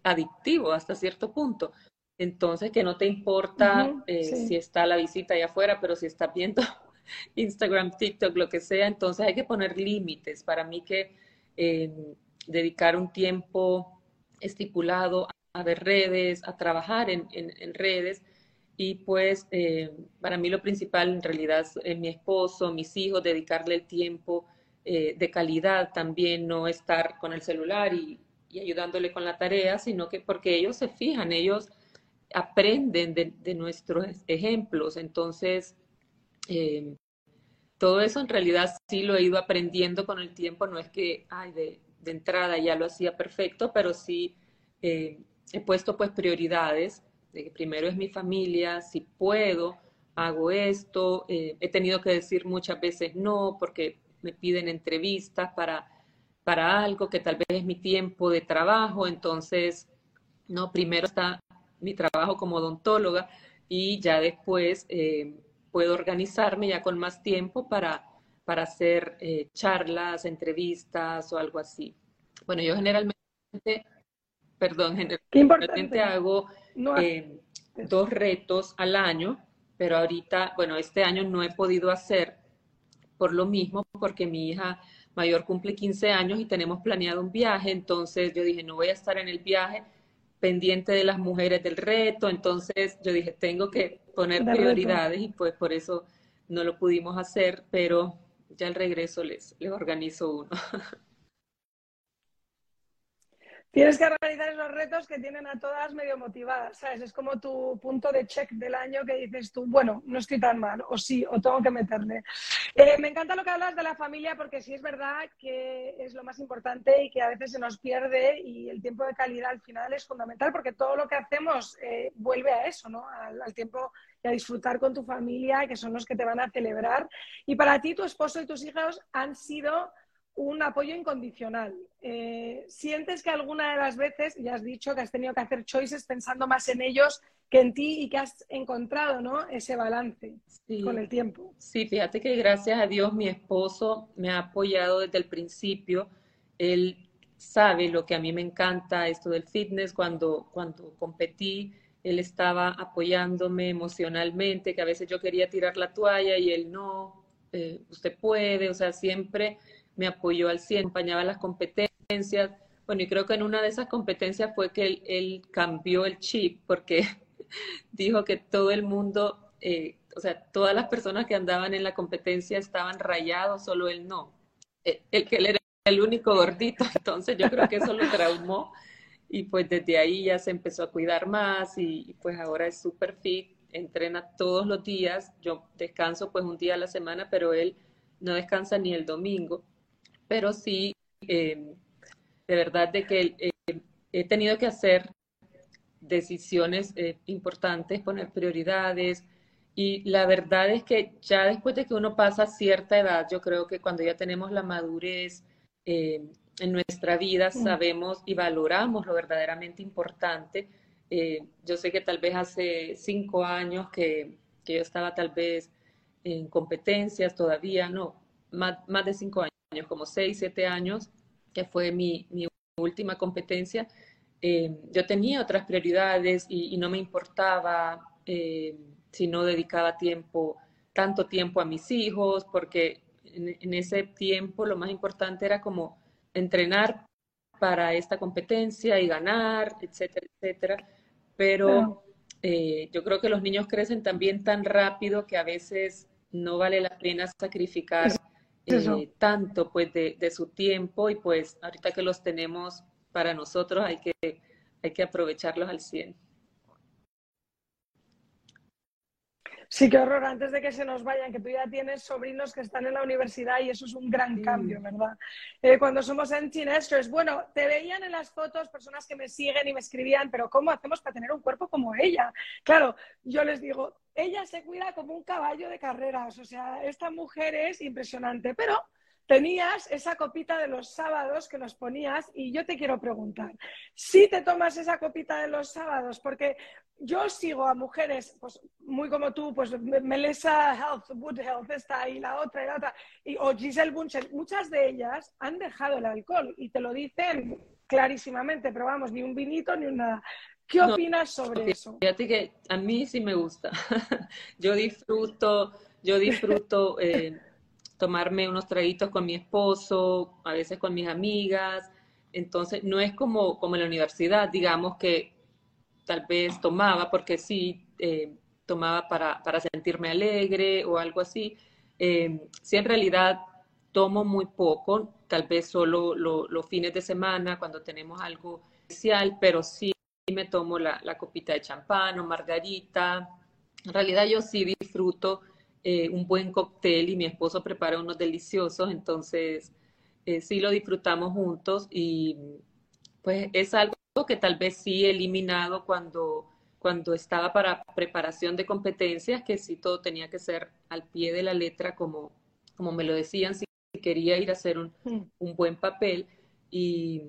adictivo hasta cierto punto. Entonces, que no te importa eh, si está la visita allá afuera, pero si está viendo [laughs] Instagram, TikTok, lo que sea, entonces hay que poner límites. Para mí que eh, dedicar un tiempo estipulado a ver redes, a trabajar en, redes. Y pues eh, para mí lo principal en realidad es eh, mi esposo, mis hijos, dedicarle el tiempo eh, de calidad también, no estar con el celular y, ayudándole con la tarea, sino que porque ellos se fijan, ellos aprenden de, nuestros ejemplos. Entonces, todo eso en realidad sí lo he ido aprendiendo con el tiempo, no es que, ay, de, de entrada ya lo hacía perfecto, pero sí eh, he puesto pues prioridades, de que primero es mi familia, si puedo, hago esto, eh, he tenido que decir muchas veces no porque me piden entrevistas para, para algo que tal vez es mi tiempo de trabajo, entonces, no, primero está mi trabajo como odontóloga y ya después eh, puedo organizarme ya con más tiempo para para hacer eh, charlas, entrevistas o algo así. Bueno, yo generalmente, perdón, [laughs] generalmente hago eh, dos retos al año, pero ahorita, bueno, este año no he podido hacer por lo mismo, porque mi hija mayor cumple 15 años y tenemos planeado un viaje, entonces yo dije, no voy a estar en el viaje pendiente de las mujeres del reto, entonces yo dije, tengo que poner prioridades y pues por eso no lo pudimos hacer, pero ya al regreso les, les organizo uno. [laughs] Tienes que realizar esos retos que tienen a todas medio motivadas, ¿sabes? Es como tu punto de check del año que dices tú, bueno, no estoy tan mal, o sí, o tengo que meterle. Eh, me encanta lo que hablas de la familia porque sí es verdad que es lo más importante y que a veces se nos pierde y el tiempo de calidad al final es fundamental porque todo lo que hacemos eh, vuelve a eso, ¿no? Al, al tiempo y a disfrutar con tu familia, que son los que te van a celebrar. Y para ti, tu esposo y tus hijos han sido un apoyo incondicional. Eh, ¿Sientes que alguna de las veces, ya has dicho que has tenido que hacer choices pensando más en ellos que en ti y que has encontrado ¿no? ese balance con el tiempo? Sí, fíjate que gracias a Dios mi esposo me ha apoyado desde el principio. Él sabe lo que a mí me encanta, esto del fitness. Cuando, cuando competí, él estaba apoyándome emocionalmente, que a veces yo quería tirar la toalla y él no, eh, usted puede, o sea, siempre me apoyó al 100, acompañaba las competencias. Bueno, y creo que en una de esas competencias fue que él, cambió el chip porque [laughs] dijo que todo el mundo, eh, o sea, todas las personas que andaban en la competencia estaban rayados, solo él no. Eh, el que él era el único gordito, [laughs] entonces yo creo que eso lo traumó y pues desde ahí ya se empezó a cuidar más y, pues ahora es súper fit, entrena todos los días, yo descanso pues un día a la semana, pero él no descansa ni el domingo pero sí, eh, de verdad de que eh, he tenido que hacer decisiones eh, importantes, poner prioridades. Y la verdad es que ya después de que uno pasa cierta edad, yo creo que cuando ya tenemos la madurez en nuestra vida, sabemos y valoramos lo verdaderamente importante. yo sé que tal vez hace cinco años que, que, yo estaba tal vez en competencias, todavía no, más, más de cinco años como seis, siete años, que fue mi, última competencia, eh, yo tenía otras prioridades y, no me importaba eh, si no dedicaba tiempo, tanto tiempo a mis hijos, porque en, ese tiempo lo más importante era como entrenar para esta competencia y ganar, etcétera, etcétera. Pero eh, yo creo que los niños crecen también tan rápido que a veces no vale la pena sacrificar eh, tanto pues de, de, su tiempo y pues ahorita que los tenemos para nosotros hay que, hay que aprovecharlos al 100. Sí, qué horror, antes de que se nos vayan, que tú ya tienes sobrinos que están en la universidad y eso es un gran cambio, ¿verdad? Eh, cuando somos en teenagers, bueno, te veían en las fotos personas que me siguen y me escribían, pero ¿cómo hacemos para tener un cuerpo como ella? Claro, yo les digo, ella se cuida como un caballo de carreras, o sea, esta mujer es impresionante, pero tenías esa copita de los sábados que nos ponías y yo te quiero preguntar, si te tomas esa copita de los sábados, porque yo sigo a mujeres, pues muy como tú, pues Melissa Health, Wood Health, esta y la otra y la otra, y, o Giselle Bunchen, muchas de ellas han dejado el alcohol y te lo dicen clarísimamente, pero vamos, ni un vinito ni una... ¿Qué opinas sobre eso? Fíjate que a mí sí me gusta. [laughs] yo disfruto, yo disfruto eh, tomarme unos traguitos con mi esposo, a veces con mis amigas. Entonces, no es como, como en la universidad, digamos que tal vez tomaba, porque sí, eh, tomaba para, para, sentirme alegre o algo así. Eh, sí, en realidad tomo muy poco, tal vez solo los fines de semana cuando tenemos algo especial, pero sí me tomo la, la copita de champán o margarita. En realidad yo sí disfruto eh, un buen cóctel y mi esposo prepara unos deliciosos, entonces eh, sí lo disfrutamos juntos y pues es algo que tal vez sí he eliminado cuando, cuando estaba para preparación de competencias, que sí todo tenía que ser al pie de la letra como, como me lo decían, si quería ir a hacer un, un buen papel, y,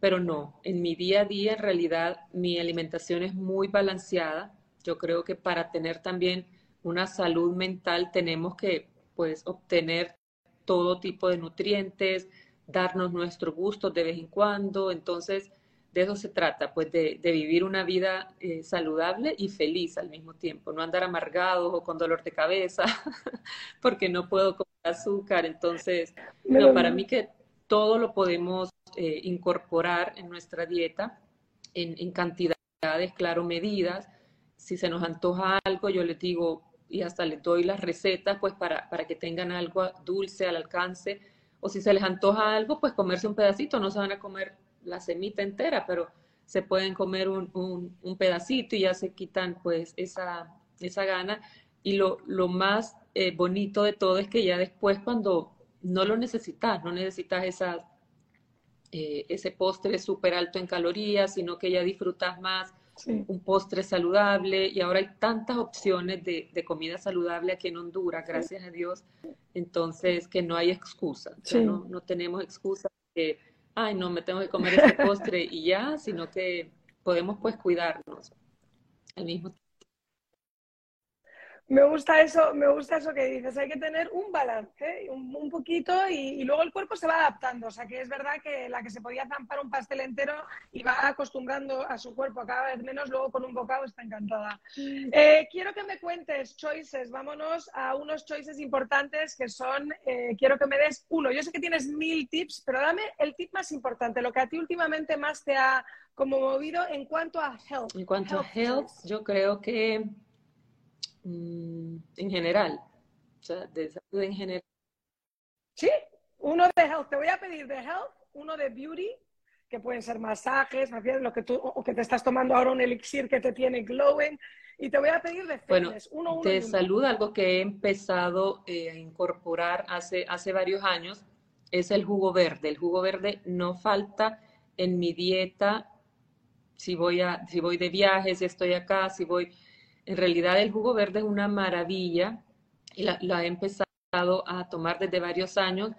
pero no, en mi día a día en realidad mi alimentación es muy balanceada. Yo creo que para tener también una salud mental tenemos que pues obtener todo tipo de nutrientes, darnos nuestros gustos de vez en cuando, entonces de eso se trata, pues de, vivir una vida eh, saludable y feliz al mismo tiempo, no andar amargados o con dolor de cabeza [laughs] porque no puedo comer azúcar, entonces no, para mí que todo lo podemos eh, incorporar en nuestra dieta en, en cantidades, claro, medidas. Si se nos antoja algo, yo les digo, y hasta les doy las recetas pues para, para que tengan algo dulce al alcance o si se les antoja algo pues comerse un pedacito, no se van a comer la semita entera, pero se pueden comer un, un, pedacito y ya se quitan pues esa, esa gana. Y lo, lo más eh, bonito de todo es que ya después cuando no lo necesitas, no necesitas esa, eh, ese postre súper alto en calorías, sino que ya disfrutas más un postre saludable. Y ahora hay tantas opciones de, de comida saludable aquí en Honduras, gracias a Dios, entonces que no hay excusa, no, no, tenemos excusa que, ay, no, me tengo que comer ese postre y ya, sino que podemos pues cuidarnos al mismo tiempo. Me gusta eso, me gusta eso que dices. Hay que tener un balance, un, poquito, y, luego el cuerpo se va adaptando. O sea, que es verdad que la que se podía zampar un pastel entero y va acostumbrando a su cuerpo cada vez menos, luego con un bocado está encantada. Eh, quiero que me cuentes choices. Vámonos a unos choices importantes que son, eh, quiero que me des uno. Yo sé que tienes mil tips, pero dame el tip más importante, lo que a ti últimamente más te ha como movido en cuanto a health. En cuanto a health, yo creo que Mm, en general, o sea, de salud en general. Sí, uno de health. Te voy a pedir de health, uno de beauty, que pueden ser masajes, lo que tú, o que te estás tomando ahora un elixir que te tiene glowing. Y te voy a pedir de fitness, bueno, uno, de salud, algo que he empezado eh, a incorporar hace, hace varios años, es el jugo verde. El jugo verde no falta en mi dieta si voy, a, si voy de viajes, si estoy acá, si voy en realidad el jugo verde es una maravilla y la, he empezado a tomar desde varios años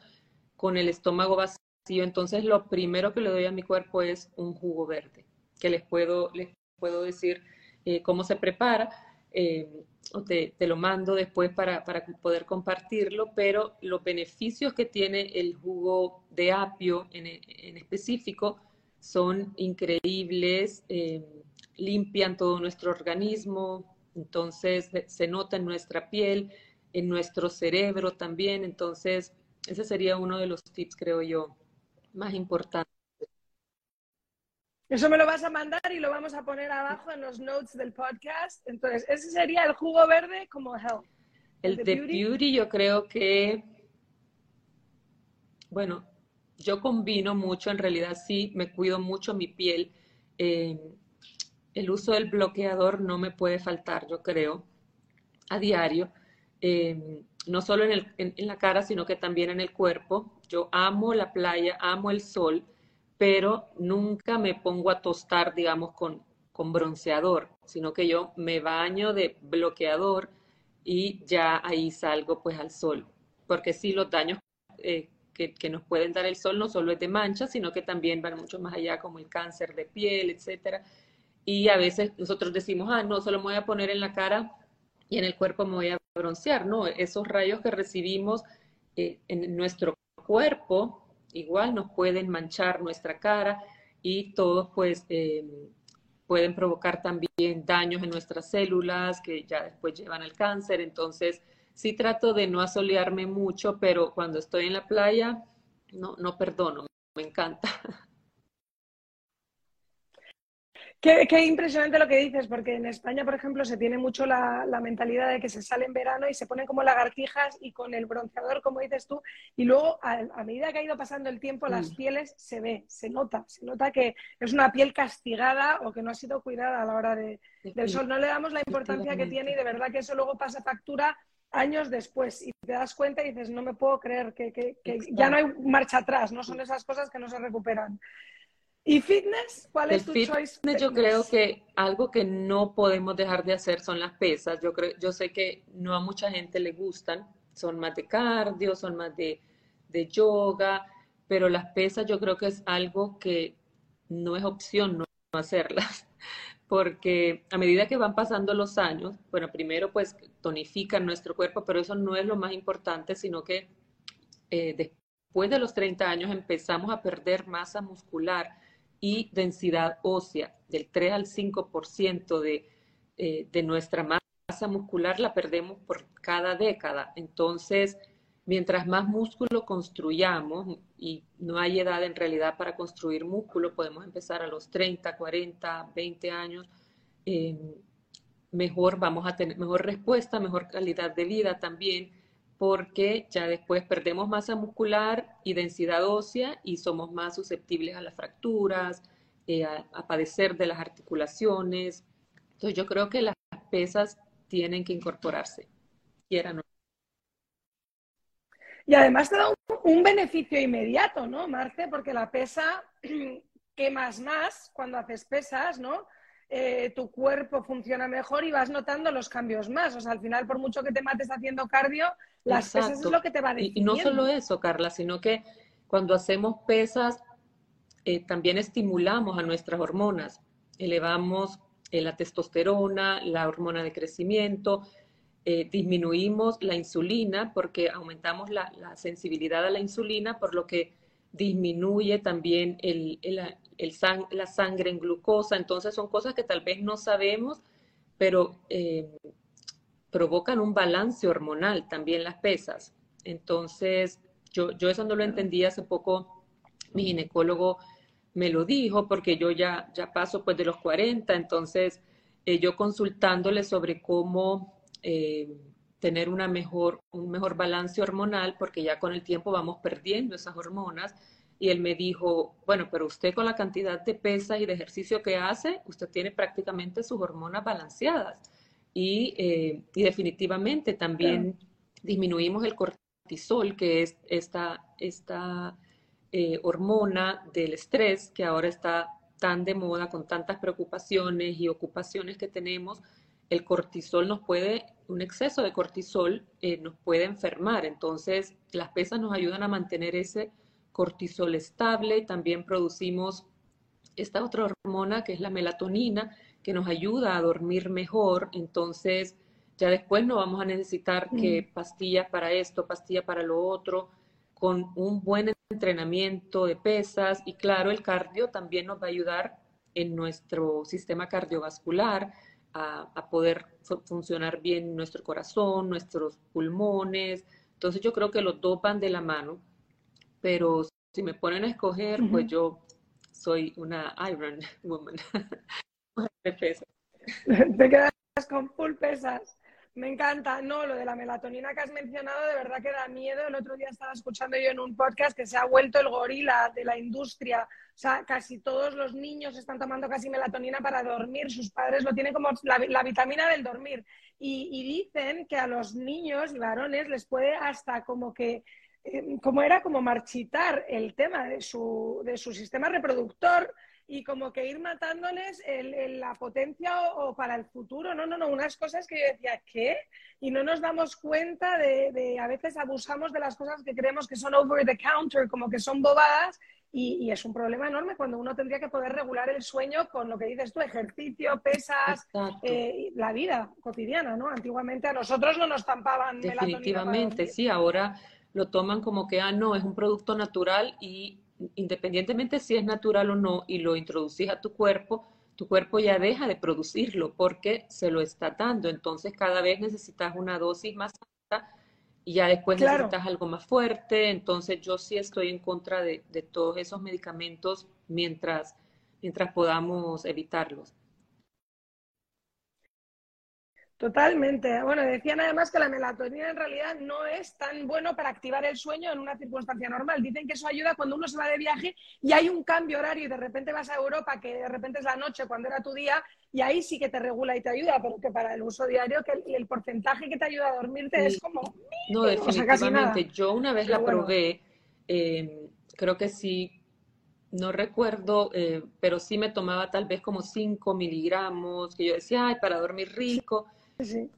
con el estómago vacío. Entonces lo primero que le doy a mi cuerpo es un jugo verde, que les puedo, les puedo decir eh, cómo se prepara. Eh, o te, lo mando después para, poder compartirlo, pero los beneficios que tiene el jugo de apio en, específico son increíbles, eh, limpian todo nuestro organismo, entonces se nota en nuestra piel, en nuestro cerebro también. Entonces, ese sería uno de los tips, creo yo, más importantes. Eso me lo vas a mandar y lo vamos a poner abajo en los notes del podcast. Entonces, ese sería el jugo verde como health. El, de beauty? yo creo que, bueno, yo combino mucho, en realidad sí, me cuido mucho mi piel. Eh, el uso del bloqueador no me puede faltar, yo creo, a diario, em, no solo en, la cara, sino que también en el cuerpo. Yo amo la playa, amo el sol, pero nunca me pongo a tostar, digamos, con, con bronceador, sino que yo me baño de bloqueador y ya ahí salgo pues al sol. Porque sí, los daños eh, que, que, nos pueden dar el sol no solo es de mancha, sino que también van mucho más allá, como el cáncer de piel, etcétera. Y a veces nosotros decimos, ah, no, solo me voy a poner en la cara y en el cuerpo me voy a broncear. No, esos rayos que recibimos eh, en nuestro cuerpo igual nos pueden manchar nuestra cara y todos pues eh, pueden provocar también daños en nuestras células que ya después llevan al cáncer. Entonces, sí trato de no asolearme mucho, pero cuando estoy en la playa, no, no perdono, me encanta. [laughs] Qué, impresionante lo que dices, porque en España, por ejemplo, se tiene mucho la, mentalidad de que se sale en verano y se ponen como lagartijas y con el bronceador, como dices tú, y luego a, medida que ha ido pasando el tiempo, las mm. pieles se ve, se nota, se nota que es una piel castigada o que no ha sido cuidada a la hora de, del sol. No le damos la importancia que tiene y de verdad que eso luego pasa factura años después y te das cuenta y dices, no me puedo creer que, que ya no hay marcha atrás, no son esas cosas que no se recuperan. ¿Y fitness? ¿Cuál es tu fitness, Yo creo que algo que no podemos dejar de hacer son las pesas. Yo, creo, yo sé que no a mucha gente le gustan, son más de cardio, son más de, de yoga, pero las pesas yo creo que es algo que no es opción no hacerlas, [laughs] porque a medida que van pasando los años, bueno, primero pues tonifican nuestro cuerpo, pero eso no es lo más importante, sino que eh, después de los 30 años empezamos a perder masa muscular y densidad ósea, del 3 al 5% de, eh, de nuestra masa muscular la perdemos por cada década. Entonces, mientras más músculo construyamos, y no hay edad en realidad para construir músculo, podemos empezar a los 30, 40, 20 años, eh, mejor vamos a tener mejor respuesta, mejor calidad de vida también, porque ya después perdemos masa muscular y densidad ósea y somos más susceptibles a las fracturas, eh, a, padecer de las articulaciones. Entonces yo creo que las pesas tienen que incorporarse, quieran Y además te da un, beneficio inmediato, ¿no, Marce? Porque la pesa [clears throat] quemas más cuando haces pesas, ¿no? Eh, tu cuerpo funciona mejor y vas notando los cambios más. O sea, al final, por mucho que te mates haciendo cardio, las pesas es lo que te va a decir. Y, no solo eso, Carla, sino que cuando hacemos pesas, eh, también estimulamos a nuestras hormonas. Elevamos eh, la testosterona, la hormona de crecimiento, disminuimos la insulina porque aumentamos la, sensibilidad a la insulina, por lo que disminuye también el, la sangre en glucosa. Entonces son cosas que tal vez no sabemos, pero eh, provocan un balance hormonal también las pesas. Entonces yo, yo eso no lo entendí hace poco, mi ginecólogo me lo dijo porque yo ya, ya paso pues de los 40, entonces eh, yo consultándole sobre cómo eh, tener una mejor, un mejor balance hormonal, porque ya con el tiempo vamos perdiendo esas hormonas, y él me dijo, bueno, pero usted con la cantidad de pesa y de ejercicio que hace, usted tiene prácticamente sus hormonas balanceadas. Y, eh, definitivamente también disminuimos el cortisol, que es esta, esta eh, hormona del estrés que ahora está tan de moda con tantas preocupaciones y ocupaciones que tenemos. El cortisol nos puede, un exceso de cortisol eh, nos puede enfermar. Entonces, las pesas nos ayudan a mantener ese cortisol estable, también producimos esta otra hormona que es la melatonina, que nos ayuda a dormir mejor, entonces ya después no vamos a necesitar que pastillas para esto, pastillas para lo otro, con un buen entrenamiento de pesas y claro, el cardio también nos va a ayudar en nuestro sistema cardiovascular a, a poder funcionar bien nuestro corazón, nuestros pulmones. Entonces yo creo que los dos van de la mano pero si me ponen a escoger, pues yo soy una Iron [laughs] Woman. Te quedas con full pesas. Me encanta. No, lo de la melatonina que has mencionado, de verdad que da miedo. El otro día estaba escuchando yo en un podcast que se ha vuelto el gorila de la industria. O sea, casi todos los niños están tomando casi melatonina para dormir. Sus padres lo tienen como la, vitamina del dormir. Y, y, dicen que a los niños y varones les puede hasta como que eh, como era como marchitar el tema de su, de su sistema reproductor y como que ir matándoles la potencia o, para el futuro. No, no, no, unas cosas que yo decía, ¿qué? Y no nos damos cuenta de, a veces abusamos de las cosas que creemos que son over the counter, como que son bobadas, y, es un problema enorme cuando uno tendría que poder regular el sueño con lo que dices tú, ejercicio, pesas, eh, la vida cotidiana, ¿no? Antiguamente a nosotros no nos tampaban Definitivamente, sí, ahora lo toman como que, ah, no, es un producto natural y independientemente si es natural o no y lo introducís a tu cuerpo, tu cuerpo ya deja de producirlo porque se lo está dando. Entonces cada vez necesitas una dosis más alta y ya después necesitas algo más fuerte. Entonces yo sí estoy en contra de, de todos esos medicamentos mientras, mientras podamos evitarlos. Totalmente. Bueno, decían además que la melatonina en realidad no es tan bueno para activar el sueño en una circunstancia normal. Dicen que eso ayuda cuando uno se va de viaje y hay un cambio horario y de repente vas a Europa, que de repente es la noche cuando era tu día, y ahí sí que te regula y te ayuda, pero que para el uso diario que el, porcentaje que te ayuda a dormirte es como... No, definitivamente. Yo una vez la probé, eh, creo que sí, no recuerdo, eh, pero sí me tomaba tal vez como 5 miligramos, que yo decía, ay, para dormir rico.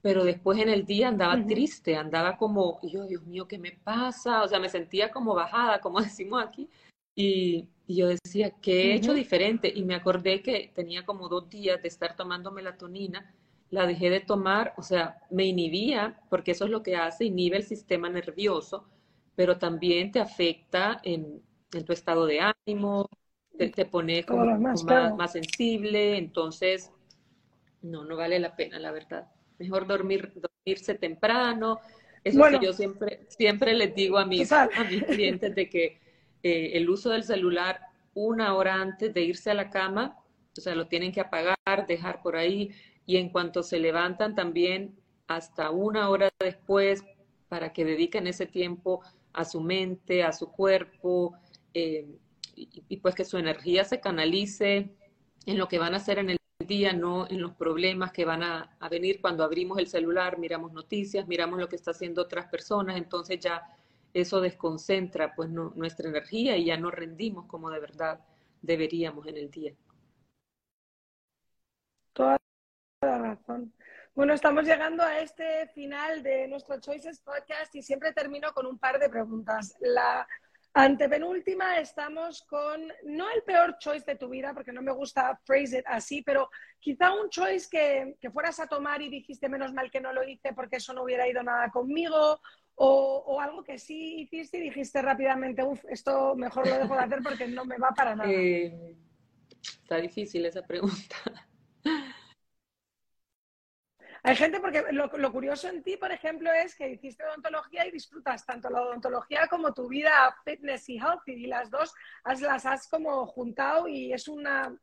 Pero después en el día andaba triste, andaba como, yo, Dios mío, ¿qué me pasa? O sea, me sentía como bajada, como [laughs] decimos aquí. Y, yo decía, ¿qué he hecho diferente? Y me acordé que tenía como dos días de estar tomando melatonina, la dejé de tomar, o sea, me inhibía, porque eso es lo que hace, inhibe el sistema nervioso, pero también te afecta en, tu estado de ánimo, te, te pone como, más, más sensible, entonces, no, no vale la pena, la verdad mejor dormir, dormirse temprano. Eso que yo siempre, siempre les digo a mis, a mis clientes de que eh, el uso del celular una hora antes de irse a la cama, o sea, lo tienen que apagar, dejar por ahí, y en cuanto se levantan también hasta una hora después, para que dediquen ese tiempo a su mente, a su cuerpo, eh, y, pues que su energía se canalice en lo que van a hacer en el día, no en los problemas que van a, venir cuando abrimos el celular, miramos noticias, miramos lo que está haciendo otras personas, entonces ya eso desconcentra pues nuestra energía y ya no rendimos como de verdad deberíamos en el día. Toda razón. Bueno, estamos llegando a este final de nuestro Choices Podcast y siempre termino con un par de preguntas. La antepenúltima estamos con, no el peor choice de tu vida, porque no me gusta phrase it así, pero quizá un choice que, que fueras a tomar y dijiste menos mal que no lo hice porque eso no hubiera ido nada conmigo, o, o, algo que sí hiciste y dijiste rápidamente, uff, esto mejor lo dejo de hacer porque no me va para nada. Eh, está difícil esa pregunta. Hay gente, porque lo, curioso en ti, por ejemplo, es que hiciste odontología y disfrutas tanto la odontología como tu vida fitness y healthy, y las dos las has como juntado y es una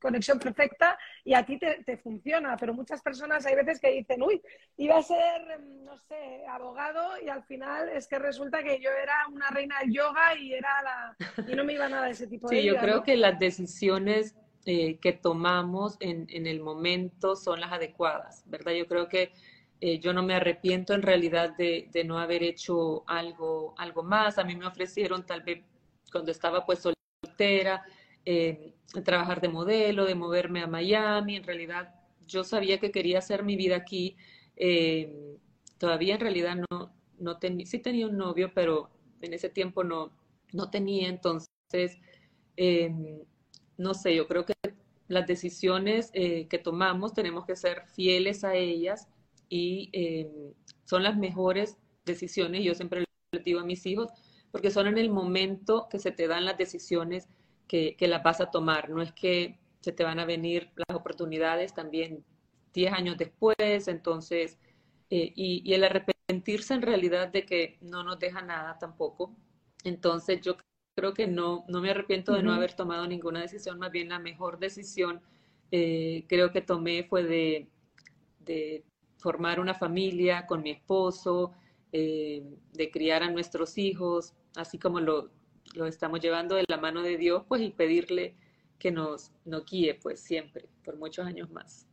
conexión perfecta y a ti te, funciona, pero muchas personas hay veces que dicen, uy, iba a ser, no sé, abogado y al final es que resulta que yo era una reina del yoga y, era la, y no me iba nada de ese tipo de Sí, yo creo que las decisiones eh, que tomamos en, en, el momento son las adecuadas, ¿verdad? Yo creo que eh, yo no me arrepiento en realidad de, de, no haber hecho algo, algo más. A mí me ofrecieron tal vez cuando estaba pues soltera, eh, trabajar de modelo, de moverme a Miami. En realidad yo sabía que quería hacer mi vida aquí. todavía en realidad no, no tenía, sí tenía un novio, pero en ese tiempo no, no tenía. Entonces, no sé, yo creo que las decisiones eh, que tomamos tenemos que ser fieles a ellas y eh, son las mejores decisiones, yo siempre le digo a mis hijos, porque son en el momento que se te dan las decisiones que, las vas a tomar, no es que se te van a venir las oportunidades también 10 años después, entonces, eh, y, el arrepentirse en realidad de que no nos deja nada tampoco. Entonces yo creo que no, no me arrepiento de no haber tomado ninguna decisión, más bien la mejor decisión eh, creo que tomé fue de, de, formar una familia con mi esposo, eh, de criar a nuestros hijos, así como lo, lo, estamos llevando de la mano de Dios, pues y pedirle que nos, nos guíe, pues siempre, por muchos años más.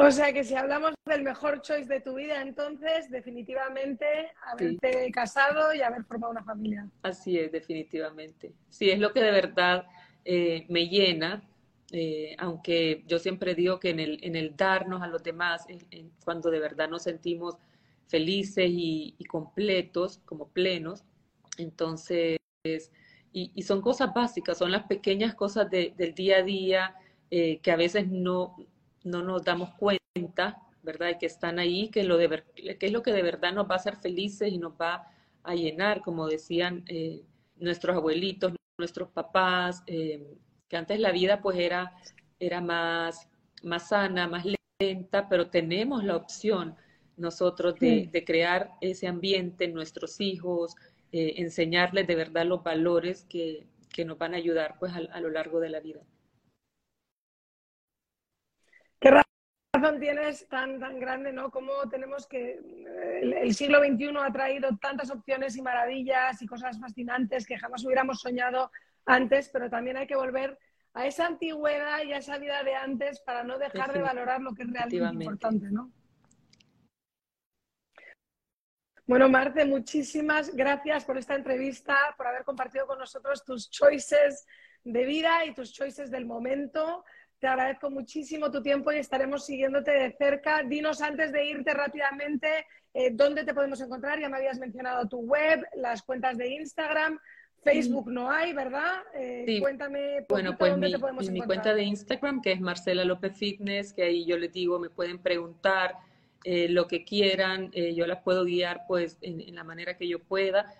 O sea que si hablamos del mejor choice de tu vida, entonces definitivamente haberte casado y haber formado una familia. Así es, definitivamente. Sí, es lo que de verdad eh, me llena, eh, aunque yo siempre digo que en el, en el darnos a los demás, cuando de verdad nos sentimos felices y, completos, como plenos, entonces, y, son cosas básicas, son las pequeñas cosas del día a día eh, que a veces no, no nos damos cuenta, ¿verdad? que están ahí, que, lo de, que es lo que de verdad nos va a hacer felices y nos va a llenar, como decían eh, nuestros abuelitos, nuestros papás, eh, que antes la vida pues era, era más, más sana, más lenta, pero tenemos la opción nosotros de, crear ese ambiente en nuestros hijos, eh, enseñarles de verdad los valores que, que nos van a ayudar pues a lo largo de la vida. ¿Qué razón tienes tan, tan grande, ¿no? Cómo tenemos que. El, siglo XXI ha traído tantas opciones y maravillas y cosas fascinantes que jamás hubiéramos soñado antes, pero también hay que volver a esa antigüedad y a esa vida de antes para no dejar de valorar lo que es realmente importante, ¿no? Bueno, Marce, muchísimas gracias por esta entrevista, por haber compartido con nosotros tus choices de vida y tus choices del momento. Te agradezco muchísimo tu tiempo y estaremos siguiéndote de cerca. Dinos antes de irte rápidamente eh, dónde te podemos encontrar. Ya me habías mencionado tu web, las cuentas de Instagram. Facebook no hay, ¿verdad? Eh, Cuéntame bueno, pues dónde mi, te podemos encontrar. Mi cuenta de Instagram, que es Marcela López Fitness, que ahí yo les digo, me pueden preguntar eh, lo que quieran, eh, yo las puedo guiar pues en, la manera que yo pueda.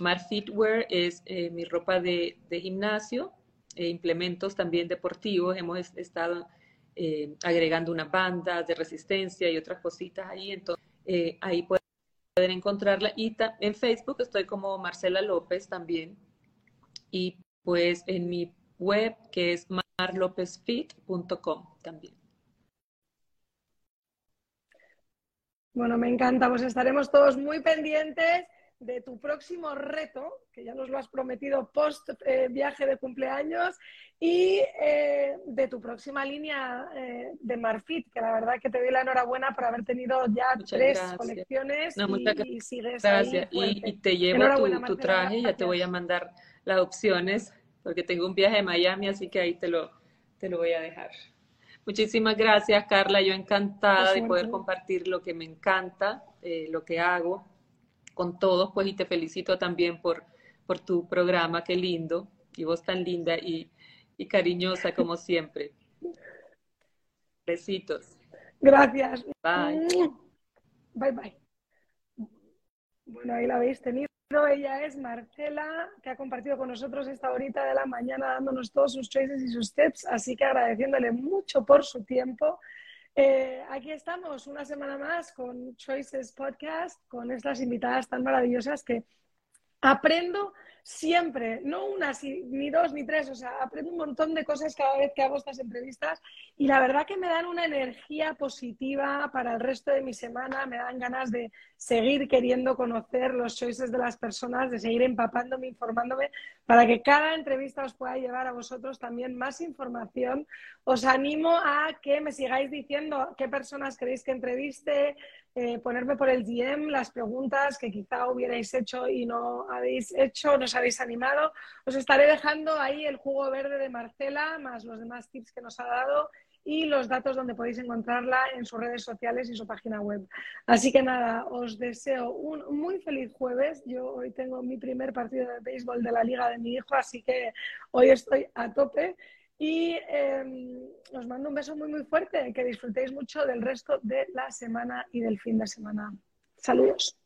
Mar Fitwear es mi ropa de, de gimnasio, e implementos también deportivos. Hemos estado eh, agregando unas bandas de resistencia y otras cositas ahí. Entonces, eh, ahí pueden encontrarla. Y en Facebook estoy como Marcela López también. Y pues en mi web que es marlopezfit.com también. Bueno, me encanta, pues estaremos todos muy pendientes de tu próximo reto, que ya nos lo has prometido post eh, viaje de cumpleaños, y eh, de tu próxima línea eh, de Marfit, que la verdad que te doy la enhorabuena por haber tenido ya tres colecciones y, sigues gracias. y, te llevo tu, traje, y ya te voy a mandar las opciones, porque tengo un viaje a Miami, así que ahí te lo, te lo voy a dejar. Muchísimas gracias, Carla. Yo encantada de poder compartir lo que me encanta, lo que hago con todos, pues, y te felicito también por, por tu programa, qué lindo, y vos tan linda y, y cariñosa como siempre. Besitos. Gracias. Bye. Bye, bye. Bueno, ahí la habéis tenido. Ella es Marcela, que ha compartido con nosotros esta horita de la mañana dándonos todos sus choices y sus tips, así que agradeciéndole mucho por su tiempo. Eh, aquí estamos una semana más con Choices Podcast, con estas invitadas tan maravillosas que aprendo siempre, no una, ni dos, ni tres, o sea, aprendo un montón de cosas cada vez que hago estas entrevistas y la verdad que me dan una energía positiva para el resto de mi semana, me dan ganas de seguir queriendo conocer los choices de las personas, de seguir empapándome, informándome, para que cada entrevista os pueda llevar a vosotros también más información. Os animo a que me sigáis diciendo qué personas queréis que entreviste, eh, ponerme por el DM las preguntas que quizá hubierais hecho y no habéis hecho, no os habéis animado. Os estaré dejando ahí el jugo verde de Marcela, más los demás tips que nos ha dado y los datos donde podéis encontrarla en sus redes sociales y su página web. Así que nada, os deseo un muy feliz jueves. Yo hoy tengo mi primer partido de béisbol de la liga de mi hijo, así que hoy estoy a tope. Y em, os mando un beso muy, muy fuerte. Que disfrutéis mucho del resto de la semana y del fin de semana. Saludos.